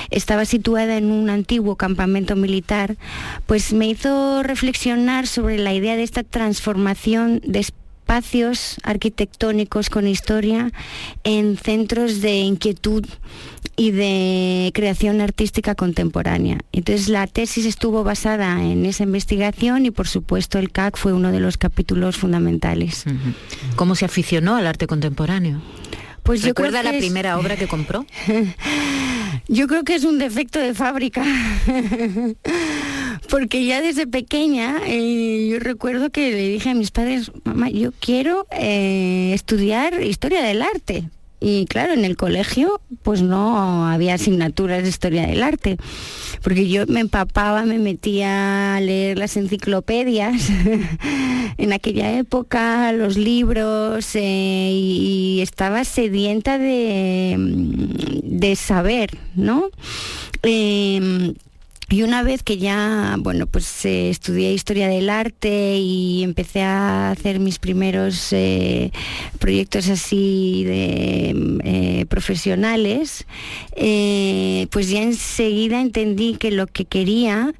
estaba situada en un antiguo campamento militar, pues me hizo reflexionar sobre la idea de esta transformación de espacios arquitectónicos con historia en centros de inquietud y de creación artística contemporánea. Entonces la tesis estuvo basada en esa investigación y por supuesto el CAC fue uno de los capítulos fundamentales. ¿Cómo se aficionó al arte contemporáneo? Pues yo ¿Recuerda la primera obra que compró? yo creo que es un defecto de fábrica. porque ya desde pequeña eh, yo recuerdo que le dije a mis padres, mamá, yo quiero eh, estudiar historia del arte. Y claro, en el colegio pues no había asignaturas de historia del arte, porque yo me empapaba, me metía a leer las enciclopedias en aquella época, los libros, eh, y, estaba sedienta de, de saber, ¿no? Em, y una vez que ya, bueno, pues eh, estudié historia del arte y empecé a hacer mis primeros eh, proyectos así eh, profesionales, pues ya enseguida entendí que lo que quería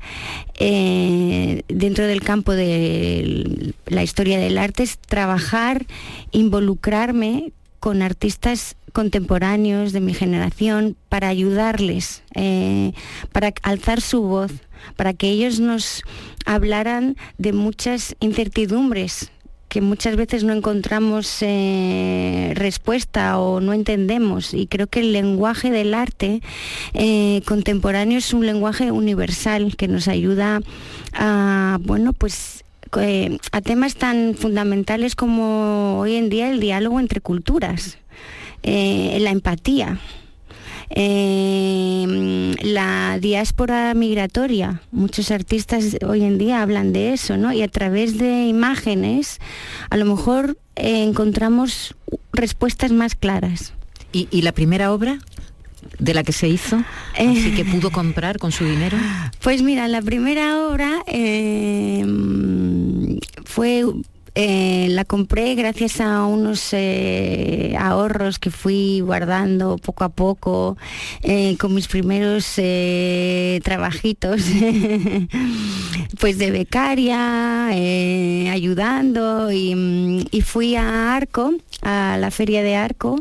dentro del campo de la historia del arte es trabajar, involucrarme con artistas contemporáneos de mi generación para ayudarles, eh, para alzar su voz, para que ellos nos hablaran de muchas incertidumbres que muchas veces no encontramos eh, respuesta o no entendemos. Y creo que el lenguaje del arte eh, contemporáneo es un lenguaje universal que nos ayuda a, bueno, pues a temas tan fundamentales como hoy en día el diálogo entre culturas. Eh, la empatía, eh, la diáspora migratoria. Muchos artistas hoy en día hablan de eso, ¿no? Y a través de imágenes, a lo mejor eh, encontramos respuestas más claras. ¿Y, la primera obra? de la que se hizo, así que pudo comprar con su dinero? Pues mira, la primera obra fue Eh, la compré gracias a unos eh, ahorros que fui guardando poco a poco con mis primeros trabajitos, pues de becaria, ayudando y, y fui a Arco, a la feria de Arco,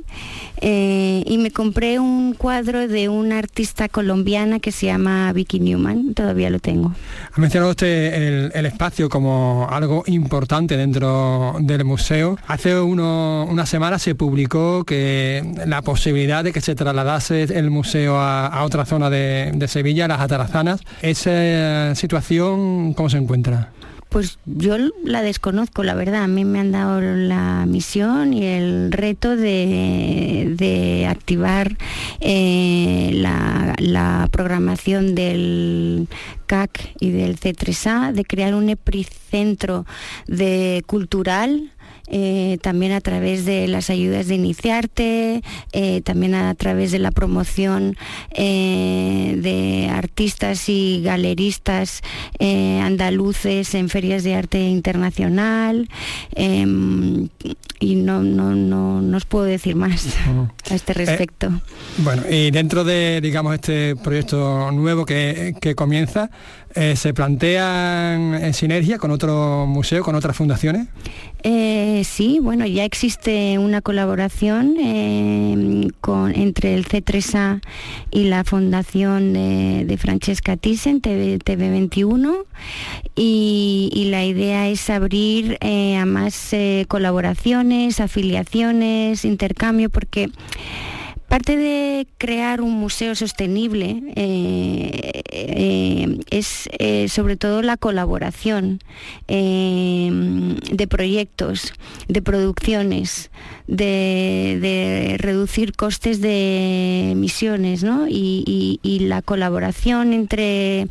y me compré un cuadro de una artista colombiana que se llama Vicky Newman, todavía lo tengo. Ha mencionado usted el, espacio como algo importante dentro del museo. Hace una semana se publicó que la posibilidad de que se trasladase el museo a, otra zona de, de Sevilla, las Atarazanas. ¿Esa situación cómo se encuentra? Pues yo la desconozco, la verdad. A mí me han dado la misión y el reto de, activar eh, la, programación del CAC y del C3A, de crear un epicentro de cultural eh, también a través de las ayudas de Iniciarte, eh, también a través de la promoción eh, de artistas y galeristas andaluces en ferias de arte internacional. Em, y no, no, no, os puedo decir más a este respecto. bueno, y dentro de, digamos, este proyecto nuevo que, que comienza, eh, ¿Se plantean en sinergia con otro museo, con otras fundaciones? Eh, sí, bueno, ya existe una colaboración eh, entre el C3A y la Fundación de, Francesca Thyssen, TV, 21 y, y, la idea es abrir a más colaboraciones, afiliaciones, intercambio, porque Parte de crear un museo sostenible eh, eh, es eh, sobre todo la colaboración de proyectos, de producciones, de, reducir costes de emisiones y, la colaboración entre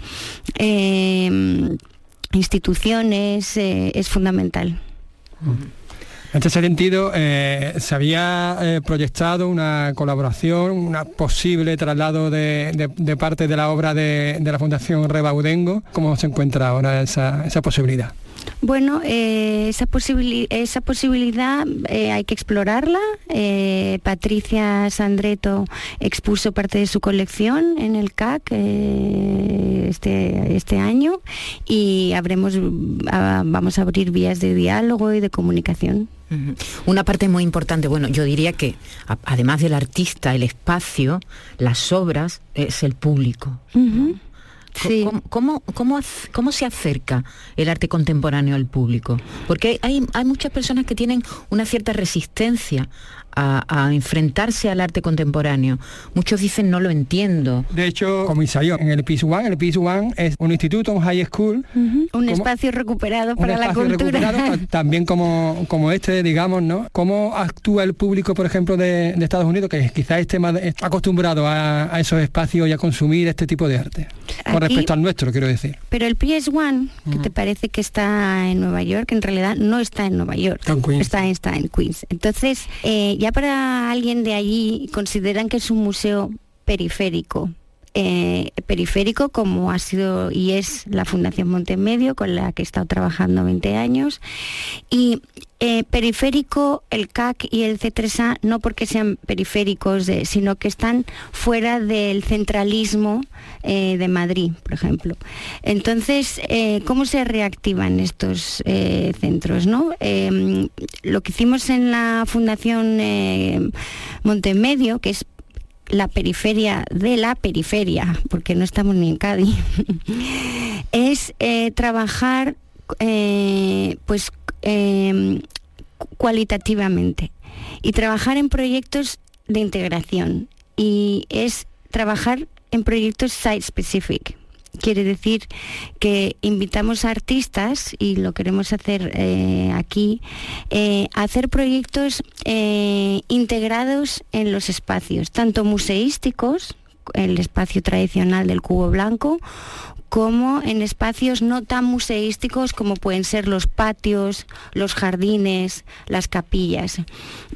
instituciones es fundamental. En este sentido, eh, ¿se había eh, proyectado una colaboración, un posible traslado de, parte de la obra de, la Fundación Rebaudengo? ¿Cómo se encuentra ahora esa posibilidad? Bueno, eh, esa, esa, posibilidad eh, hay que explorarla. Eh, Patricia Sandreto expuso parte de su colección en el CAC este, este, año y habremos, vamos a abrir vías de diálogo y de comunicación. Una parte muy importante, bueno, yo diría que además del artista, el espacio, las obras, es el público. ¿Cómo, cómo, se acerca el arte contemporáneo al público? Porque hay, hay muchas personas que tienen una cierta resistencia a, enfrentarse al arte contemporáneo. Muchos dicen no lo entiendo. De hecho, comisario, en el PIS One, el PIS One es un instituto, un high school. Un espacio recuperado para la cultura. también como, como este, digamos, ¿no? ¿Cómo actúa el público, por ejemplo, de, Estados Unidos, que quizás esté más acostumbrado a, esos espacios y a consumir este tipo de arte? con respecto al nuestro, quiero decir. Pero el PS One, que te parece que está en Nueva York, en realidad no está en Nueva York. Está, está en Queens. Entonces, eh, ya para alguien de allí consideran que es un museo periférico. Eh, periférico como ha sido y es la Fundación Montemedio con la que he estado trabajando 20 años y eh, periférico el CAC y el C3A no porque sean periféricos sino que están fuera del centralismo eh, de Madrid por ejemplo. Entonces cómo se reactivan estos centros no em, lo que hicimos en la Fundación Montemedio que es la periferia de la periferia, porque no estamos ni en Cádiz, es eh, trabajar eh, pues em, cualitativamente. Y trabajar en proyectos de integración. Y es trabajar en proyectos site specific. Quiere decir que invitamos a artistas, y lo queremos hacer eh, aquí, eh, a hacer proyectos eh, integrados en los espacios, tanto museísticos, el espacio tradicional del cubo blanco, como en espacios no tan museísticos como pueden ser los patios, los jardines, las capillas.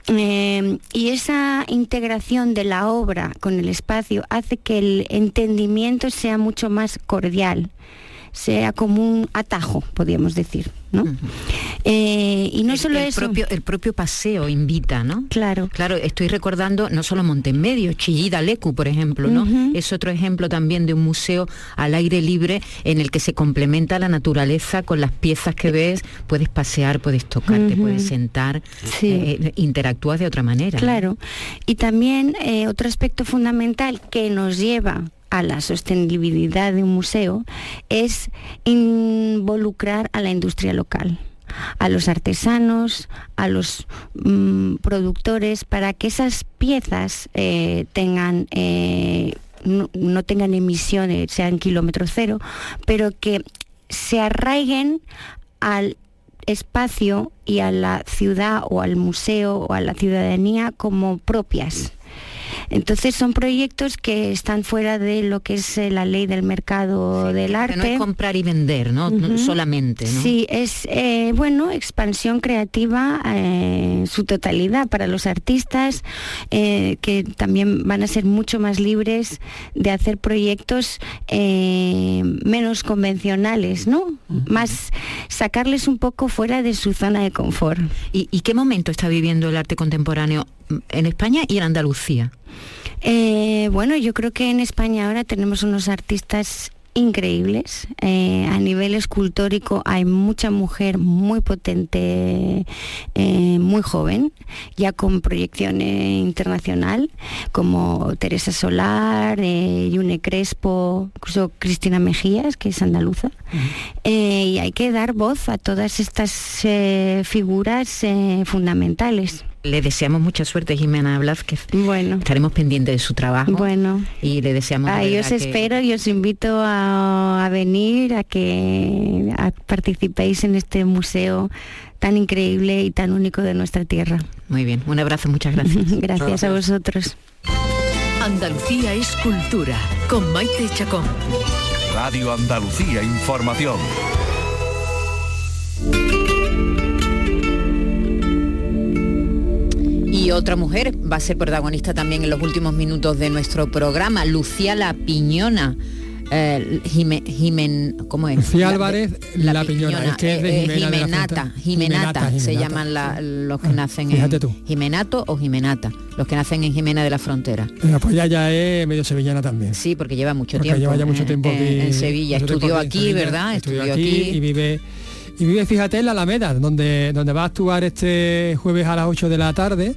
Eh, y esa integración de la obra con el espacio hace que el entendimiento sea mucho más cordial sea como un atajo, podríamos decir. Eh, y no solo el eso. Propio, el propio paseo invita, ¿no? Claro. Claro, estoy recordando no solo Montemedio, Chillida Lecu, por ejemplo, ¿no? Es otro ejemplo también de un museo al aire libre en el que se complementa la naturaleza con las piezas que ves, puedes pasear, puedes tocarte, puedes sentar, eh, interactúas de otra manera. Claro. Y también eh, otro aspecto fundamental que nos lleva a la sostenibilidad de un museo es involucrar a la industria local a los artesanos, a los mm, productores, para que esas piezas eh, tengan eh, no, no, tengan emisiones, sean kilómetro cero, pero que se arraiguen al espacio y a la ciudad o al museo o a la ciudadanía como propias. Entonces son proyectos que están fuera de lo que es eh, la ley del mercado del arte. no es comprar y vender, ¿no? Solamente, ¿no? Sí, es, eh, bueno, expansión creativa en su totalidad para los artistas, eh, que también van a ser mucho más libres de hacer proyectos menos convencionales, ¿no? Más sacarles un poco fuera de su zona de confort. ¿Y, ¿Y qué momento está viviendo el arte contemporáneo en España y en Andalucía? Eh, bueno, yo creo que en España ahora tenemos unos artistas increíbles. Eh, a nivel escultórico hay mucha mujer muy potente, eh, muy joven, ya con proyección internacional, como Teresa Solar, Yune Crespo, incluso Cristina Mejías, que es andaluza. y hay que dar voz a todas estas figuras fundamentales. Le deseamos mucha suerte, Jimena Blázquez. Bueno. Estaremos pendientes de su trabajo. Bueno. Y le deseamos... Ahí os espero y os invito a, a venir, a que a participéis en este museo tan increíble y tan único de nuestra tierra. Muy bien, un abrazo, muchas gracias. gracias, gracias a vosotros. Andalucía es cultura, con Maite Chacón. Radio Andalucía Información. Y otra mujer va a ser protagonista también en los últimos minutos de nuestro programa, Lucía La Piñona. Eh, Jime, Jimen, ¿cómo es? Lucía Álvarez La, la Piñona, Piñona, es que es de eh, Jimena Jimenata, de Jimenata, Jimenata, se llaman la, los que nacen Fíjate en tú. Jimenato o Jimenata, los que nacen en Jimena de la Frontera. Pues ya, ya es medio sevillana también. Sí, porque lleva mucho Porque tiempo. lleva ya mucho tiempo en, aquí, en Sevilla. Estudió aquí, Sevilla, ¿verdad? Estudió Estudió aquí, aquí. y vive y vive, fíjate, en la Alameda, donde, donde va a actuar este jueves a las 8 de la tarde.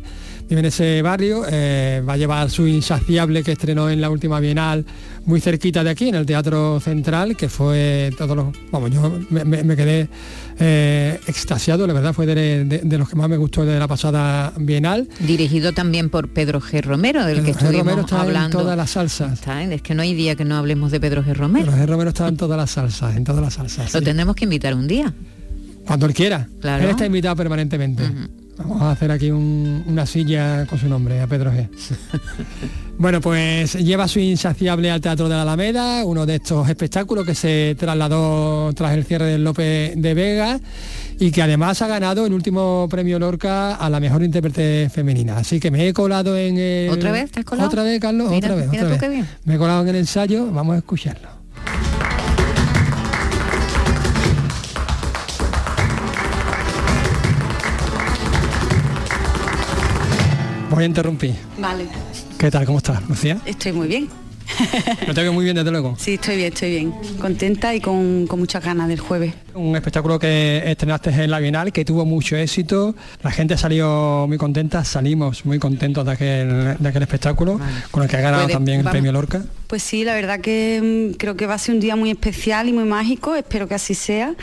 Vive en ese barrio, eh, va a llevar su insaciable que estrenó en la última Bienal, muy cerquita de aquí, en el Teatro Central, que fue todos los. Vamos, yo me, me- me quedé eh, extasiado, la verdad, fue de, de- de los que más me gustó de la pasada Bienal. Dirigido también por Pedro G. Romero, del que Pedro G. estuvimos Romero está hablando. en todas las salsas. Está, es que no hay día que no hablemos de Pedro G. Romero. Pedro G. Romero está en todas las salsas, en todas las salsas. Lo sí. tendremos que invitar un día. Cuando él quiera. Claro. Él está invitado permanentemente. Vamos a hacer aquí un- una silla con su nombre, a Pedro G. bueno, pues lleva su insaciable al Teatro de la Alameda, uno de estos espectáculos que se trasladó tras el cierre del López de Vega y que además ha ganado el último premio Lorca a la mejor intérprete femenina. Así que me he colado en el... ¿Otra vez? ¿Te has colado? Otra vez, Carlos, Mira, otra vez. mira otra tú vez. qué bien. Me he colado en el ensayo, vamos a escucharlo. Voy a interrumpir. Vale, ¿Qué tal? ¿Cómo estás, Lucía? estoy muy bien. No te veo muy bien, desde luego. Sí, estoy bien, estoy bien. Contenta y con, con muchas ganas del jueves. Un espectáculo que estrenaste en la Bienal, que tuvo mucho éxito. La gente salió muy contenta, salimos muy contentos de aquel, de aquel espectáculo, con el que ha ganado Puede- también el vamos. premio Lorca. Pues sí, la verdad que mm, creo que va a ser un día muy especial y muy mágico, espero que así sea.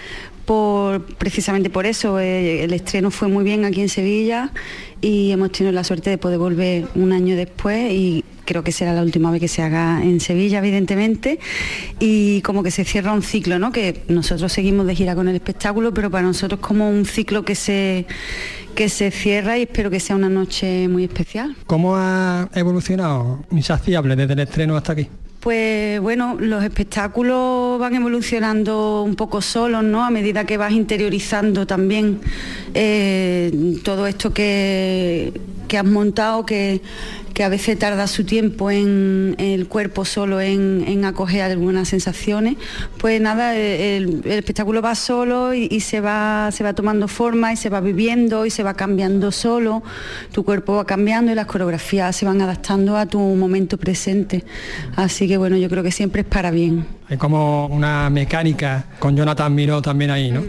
Precisamente por eso, eh, el estreno fue muy bien aquí en Sevilla y hemos tenido la suerte de poder volver un año después y creo que será la última vez que se haga en Sevilla, evidentemente, y como que se cierra un ciclo, ¿no? Que nosotros seguimos de gira con el espectáculo, pero para nosotros como un ciclo que se, que se cierra y espero que sea una noche muy especial. ¿Cómo ha evolucionado Insaciable desde el estreno hasta aquí? Pues bueno, los espectáculos van evolucionando un poco solos, ¿no? A medida que vas interiorizando también eh, todo esto que, que has montado, que que a veces tarda su tiempo en, el cuerpo solo en, acoger algunas sensaciones, pues nada, el, espectáculo va solo y, se, va, se va tomando forma y se va viviendo y se va cambiando solo, tu cuerpo va cambiando y las coreografías se van adaptando a tu momento presente. Así que bueno, yo creo que siempre es para bien. Hay como una mecánica con Jonathan Miró también ahí, ¿no?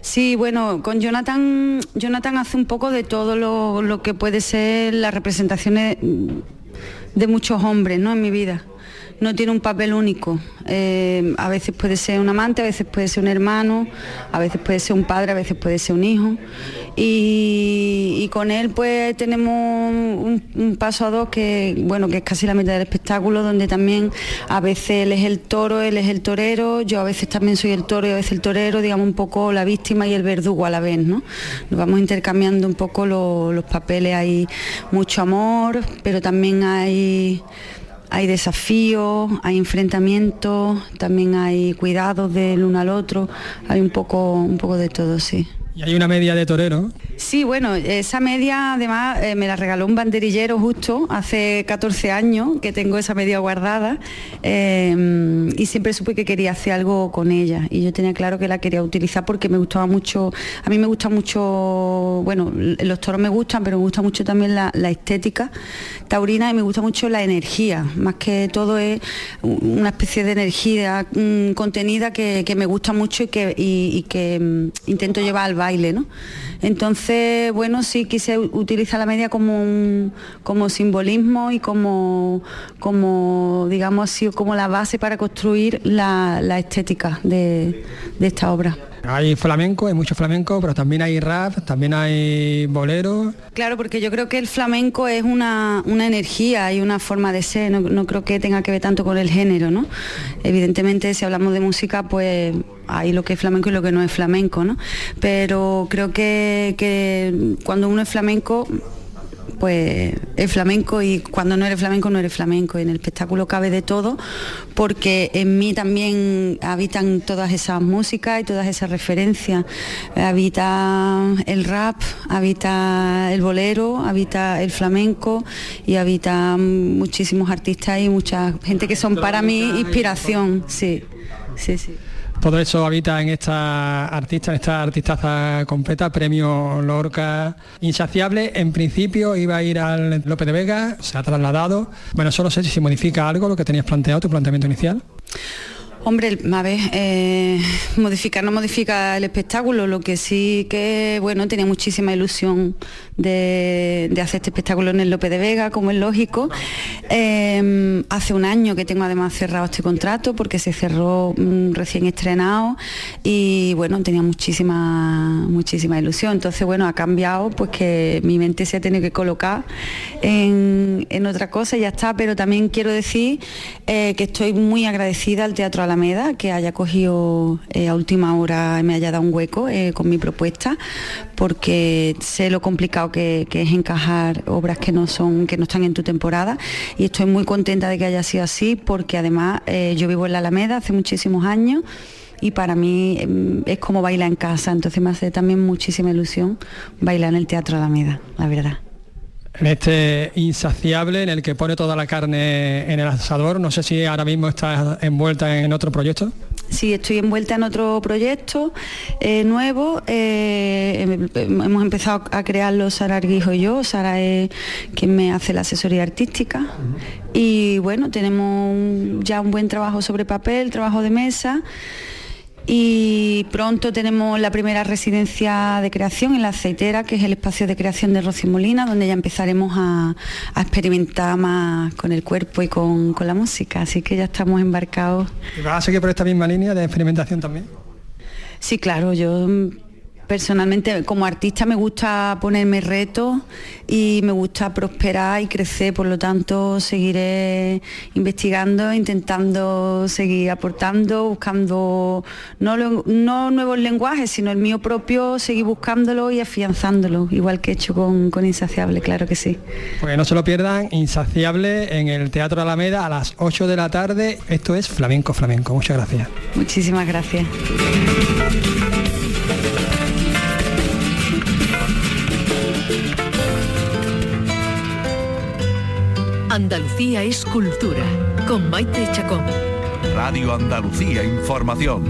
Sí, bueno, con Jonathan, Jonathan hace un poco de todo lo, lo que puede ser las representaciones de muchos hombres, ¿no? En mi vida no tiene un papel único. Eh, a veces puede ser un amante, a veces puede ser un hermano, a veces puede ser un padre, a veces puede ser un hijo. Y, con él pues tenemos un, paso a dos que, bueno, que es casi la mitad del espectáculo, donde también a veces él es el toro, él es el torero, yo a veces también soy el toro y a veces el torero, digamos un poco la víctima y el verdugo a la vez, ¿no? Nos vamos intercambiando un poco los papeles, hay mucho amor, pero también hay hay desafíos, hay enfrentamientos, también hay cuidados del uno al otro, hay un poco, un poco de todo, sí. Y hay una media de torero. Sí, bueno, esa media además eh, me la regaló un banderillero justo hace 14 años que tengo esa media guardada eh, y siempre supe que quería hacer algo con ella y yo tenía claro que la quería utilizar porque me gustaba mucho, a mí me gusta mucho, bueno, los toros me gustan, pero me gusta mucho también la, estética taurina y me gusta mucho la energía, más que todo es una especie de energía mm, contenida que, me gusta mucho y que, mm, intento llevar al baile, ¿no? Entonces, bueno, sí quise utilizar la media como un como simbolismo y como, como digamos así, como la base para construir la, estética de, esta obra. Hay flamenco, hay mucho flamenco, pero también hay rap, también hay bolero. Claro, porque yo creo que el flamenco es una, energía y una forma de ser, no, no, creo que tenga que ver tanto con el género, ¿no? Evidentemente, si hablamos de música, pues hay lo que es flamenco y lo que no es flamenco, ¿no? Pero creo que, que cuando uno es flamenco pues es flamenco y cuando no eres flamenco no eres flamenco. Y en el espectáculo cabe de todo porque en mí también habitan todas esas músicas y todas esas referencias. Habita el rap habita el bolero habita el flamenco y habita muchísimos artistas y mucha gente que son para mí inspiración. sí sí sí todo eso habita en esta artista, en esta artistaza completa, premio Lorca insaciable. En principio iba a ir al López de Vega, se ha trasladado. Bueno, solo sé si se modifica algo lo que tenías planteado, tu planteamiento inicial. Hombre, a ver, eh, modificar no modifica el espectáculo, lo que sí que, bueno, tenía muchísima ilusión de, hacer este espectáculo en el López de Vega, como es lógico. Em, hace un año que tengo además cerrado este contrato porque se cerró mm, recién estrenado y bueno, tenía muchísima, muchísima ilusión. Entonces, bueno, ha cambiado pues que mi mente se ha tenido que colocar en, otra cosa y ya está, pero también quiero decir eh, que estoy muy agradecida al Teatro Alameda que haya cogido eh, a última hora y me haya dado un hueco eh, con mi propuesta porque sé lo complicado que, es encajar obras que no son, que no están en tu temporada y estoy muy contenta de que haya sido así porque además eh, yo vivo en la Alameda hace muchísimos años y para mí em, es como bailar en casa, entonces me hace también muchísima ilusión bailar en el Teatro Alameda, la verdad en este insaciable en el que pone toda la carne en el asador. No sé si ahora mismo estás envuelta en otro proyecto. Sí, estoy envuelta en otro proyecto eh, nuevo. Eh, hemos empezado a crearlo Sara Arguijo y yo. Sara es quien me hace la asesoría artística. Y bueno, tenemos ya un buen trabajo sobre papel, trabajo de mesa y pronto tenemos la primera residencia de creación en la aceitera, que es el espacio de creación de Rocío Molina, donde ya empezaremos a, experimentar más con el cuerpo y con, con, la música, así que ya estamos embarcados. ¿Y vas a seguir por esta misma línea de experimentación también? Sí, claro, yo personalmente como artista me gusta ponerme retos y me gusta prosperar y crecer, por lo tanto seguiré investigando, intentando seguir aportando, buscando no, no nuevos lenguajes, sino el mío propio, seguir buscándolo y afianzándolo, igual que he hecho con, con Insaciable, claro que sí. Pues no se lo pierdan, Insaciable en el Teatro Alameda a las 8 de la tarde. Esto es Flamenco Flamenco. Muchas gracias. Muchísimas gracias. Andalucía es cultura. Con Maite Chacón. Radio Andalucía Información.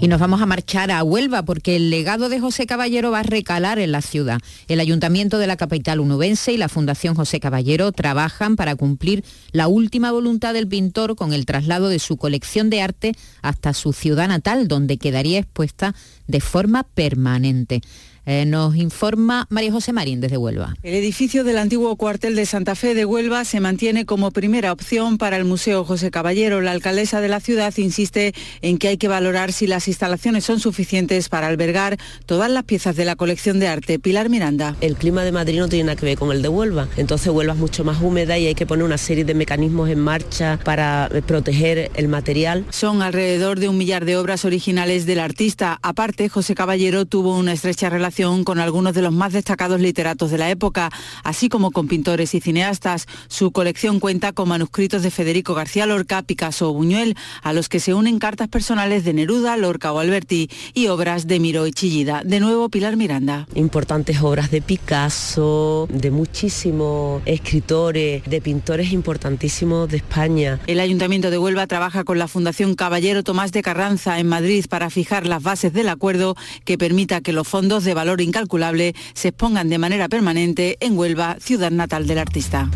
Y nos vamos a marchar a Huelva porque el legado de José Caballero va a recalar en la ciudad. El Ayuntamiento de la capital unubense y la Fundación José Caballero trabajan para cumplir la última voluntad del pintor con el traslado de su colección de arte hasta su ciudad natal, donde quedaría expuesta de forma permanente. Eh, nos informa María José Marín desde Huelva. El edificio del antiguo cuartel de Santa Fe de Huelva se mantiene como primera opción para el Museo José Caballero. La alcaldesa de la ciudad insiste en que hay que valorar si las instalaciones son suficientes para albergar todas las piezas de la colección de arte. Pilar Miranda. El clima de Madrid no tiene nada que ver con el de Huelva. Entonces Huelva es mucho más húmeda y hay que poner una serie de mecanismos en marcha para eh, proteger el material. Son alrededor de un millar de obras originales del artista. Aparte, José Caballero tuvo una estrecha relación con algunos de los más destacados literatos de la época, así como con pintores y cineastas. Su colección cuenta con manuscritos de Federico García Lorca, Picasso o Buñuel, a los que se unen cartas personales de Neruda, Lorca o Alberti y obras de Miró y Chillida. De nuevo, Pilar Miranda. Importantes obras de Picasso, de muchísimos escritores, de pintores importantísimos de España. El Ayuntamiento de Huelva trabaja con la Fundación Caballero Tomás de Carranza en Madrid para fijar las bases del acuerdo que permita que los fondos de valor incalculable se expongan de manera permanente en Huelva, ciudad natal del artista.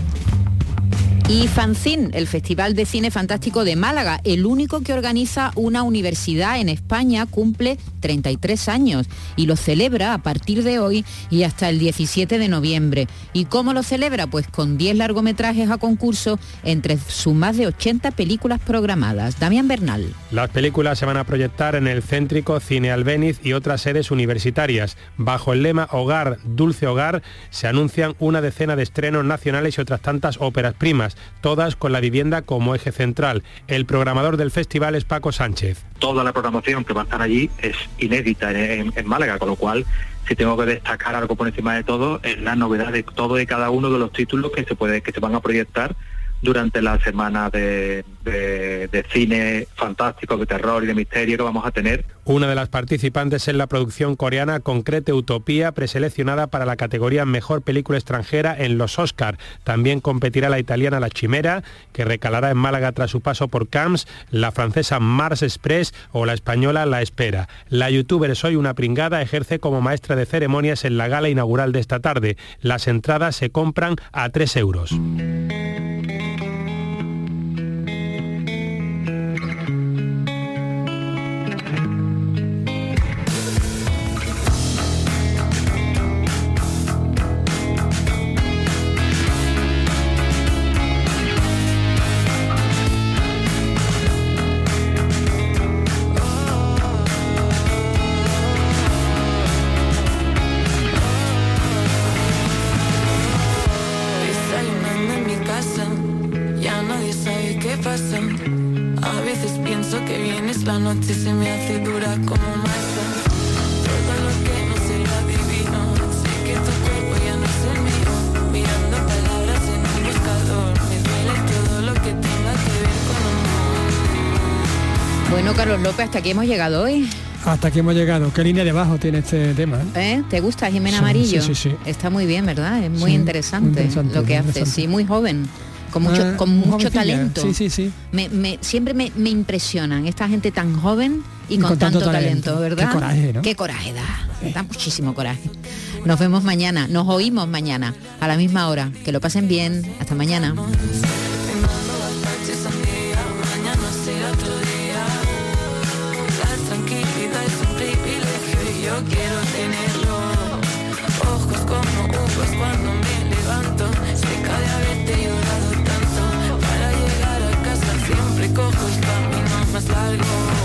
Y FANCIN, el Festival de Cine Fantástico de Málaga, el único que organiza una universidad en España, cumple 33 años y lo celebra a partir de hoy y hasta el 17 de noviembre. ¿Y cómo lo celebra? Pues con 10 largometrajes a concurso entre sus más de 80 películas programadas. Damián Bernal. Las películas se van a proyectar en el céntrico Cine Albéniz y otras sedes universitarias. Bajo el lema Hogar, Dulce Hogar, se anuncian una decena de estrenos nacionales y otras tantas óperas primas todas con la vivienda como eje central. El programador del festival es Paco Sánchez. Toda la programación que va a estar allí es inédita en, Málaga, con lo cual si tengo que destacar algo por encima de todo es la novedad de todo y cada uno de los títulos que se que se van a proyectar durante la semana de, cine fantástico, de terror y de misterio que vamos a tener. Una de las participantes es la producción coreana Concrete Utopía, preseleccionada para la categoría Mejor Película Extranjera en los Oscar. También competirá la italiana La Chimera, que recalará en Málaga tras su paso por Cannes, la francesa Mars Express o la española La Espera. La youtuber Soy una pringada ejerce como maestra de ceremonias en la gala inaugural de esta tarde. Las entradas se compran a 3 euros. Aquí hemos llegado hoy. Hasta aquí hemos llegado. ¿Qué línea de bajo tiene este tema? ¿Eh? ¿Te gusta Jimena Amarillo? Sí, sí, sí. Está muy bien, ¿verdad? Es muy, interesante, lo que hace. Sí, muy joven. Con mucho, ah, con mucho talento. Sí, sí, sí. Me, siempre me, impresionan esta gente tan joven y, con, tanto, talento, ¿verdad? Qué coraje, ¿no? Qué coraje da. Da muchísimo coraje. Nos vemos mañana, nos oímos mañana, a la misma hora. Que lo pasen bien. Hasta mañana. Quiero tenerlo. Ojos como uvas cuando me levanto. Seca de haberte llorado tanto. Para llegar a casa siempre cojo el camino más largo.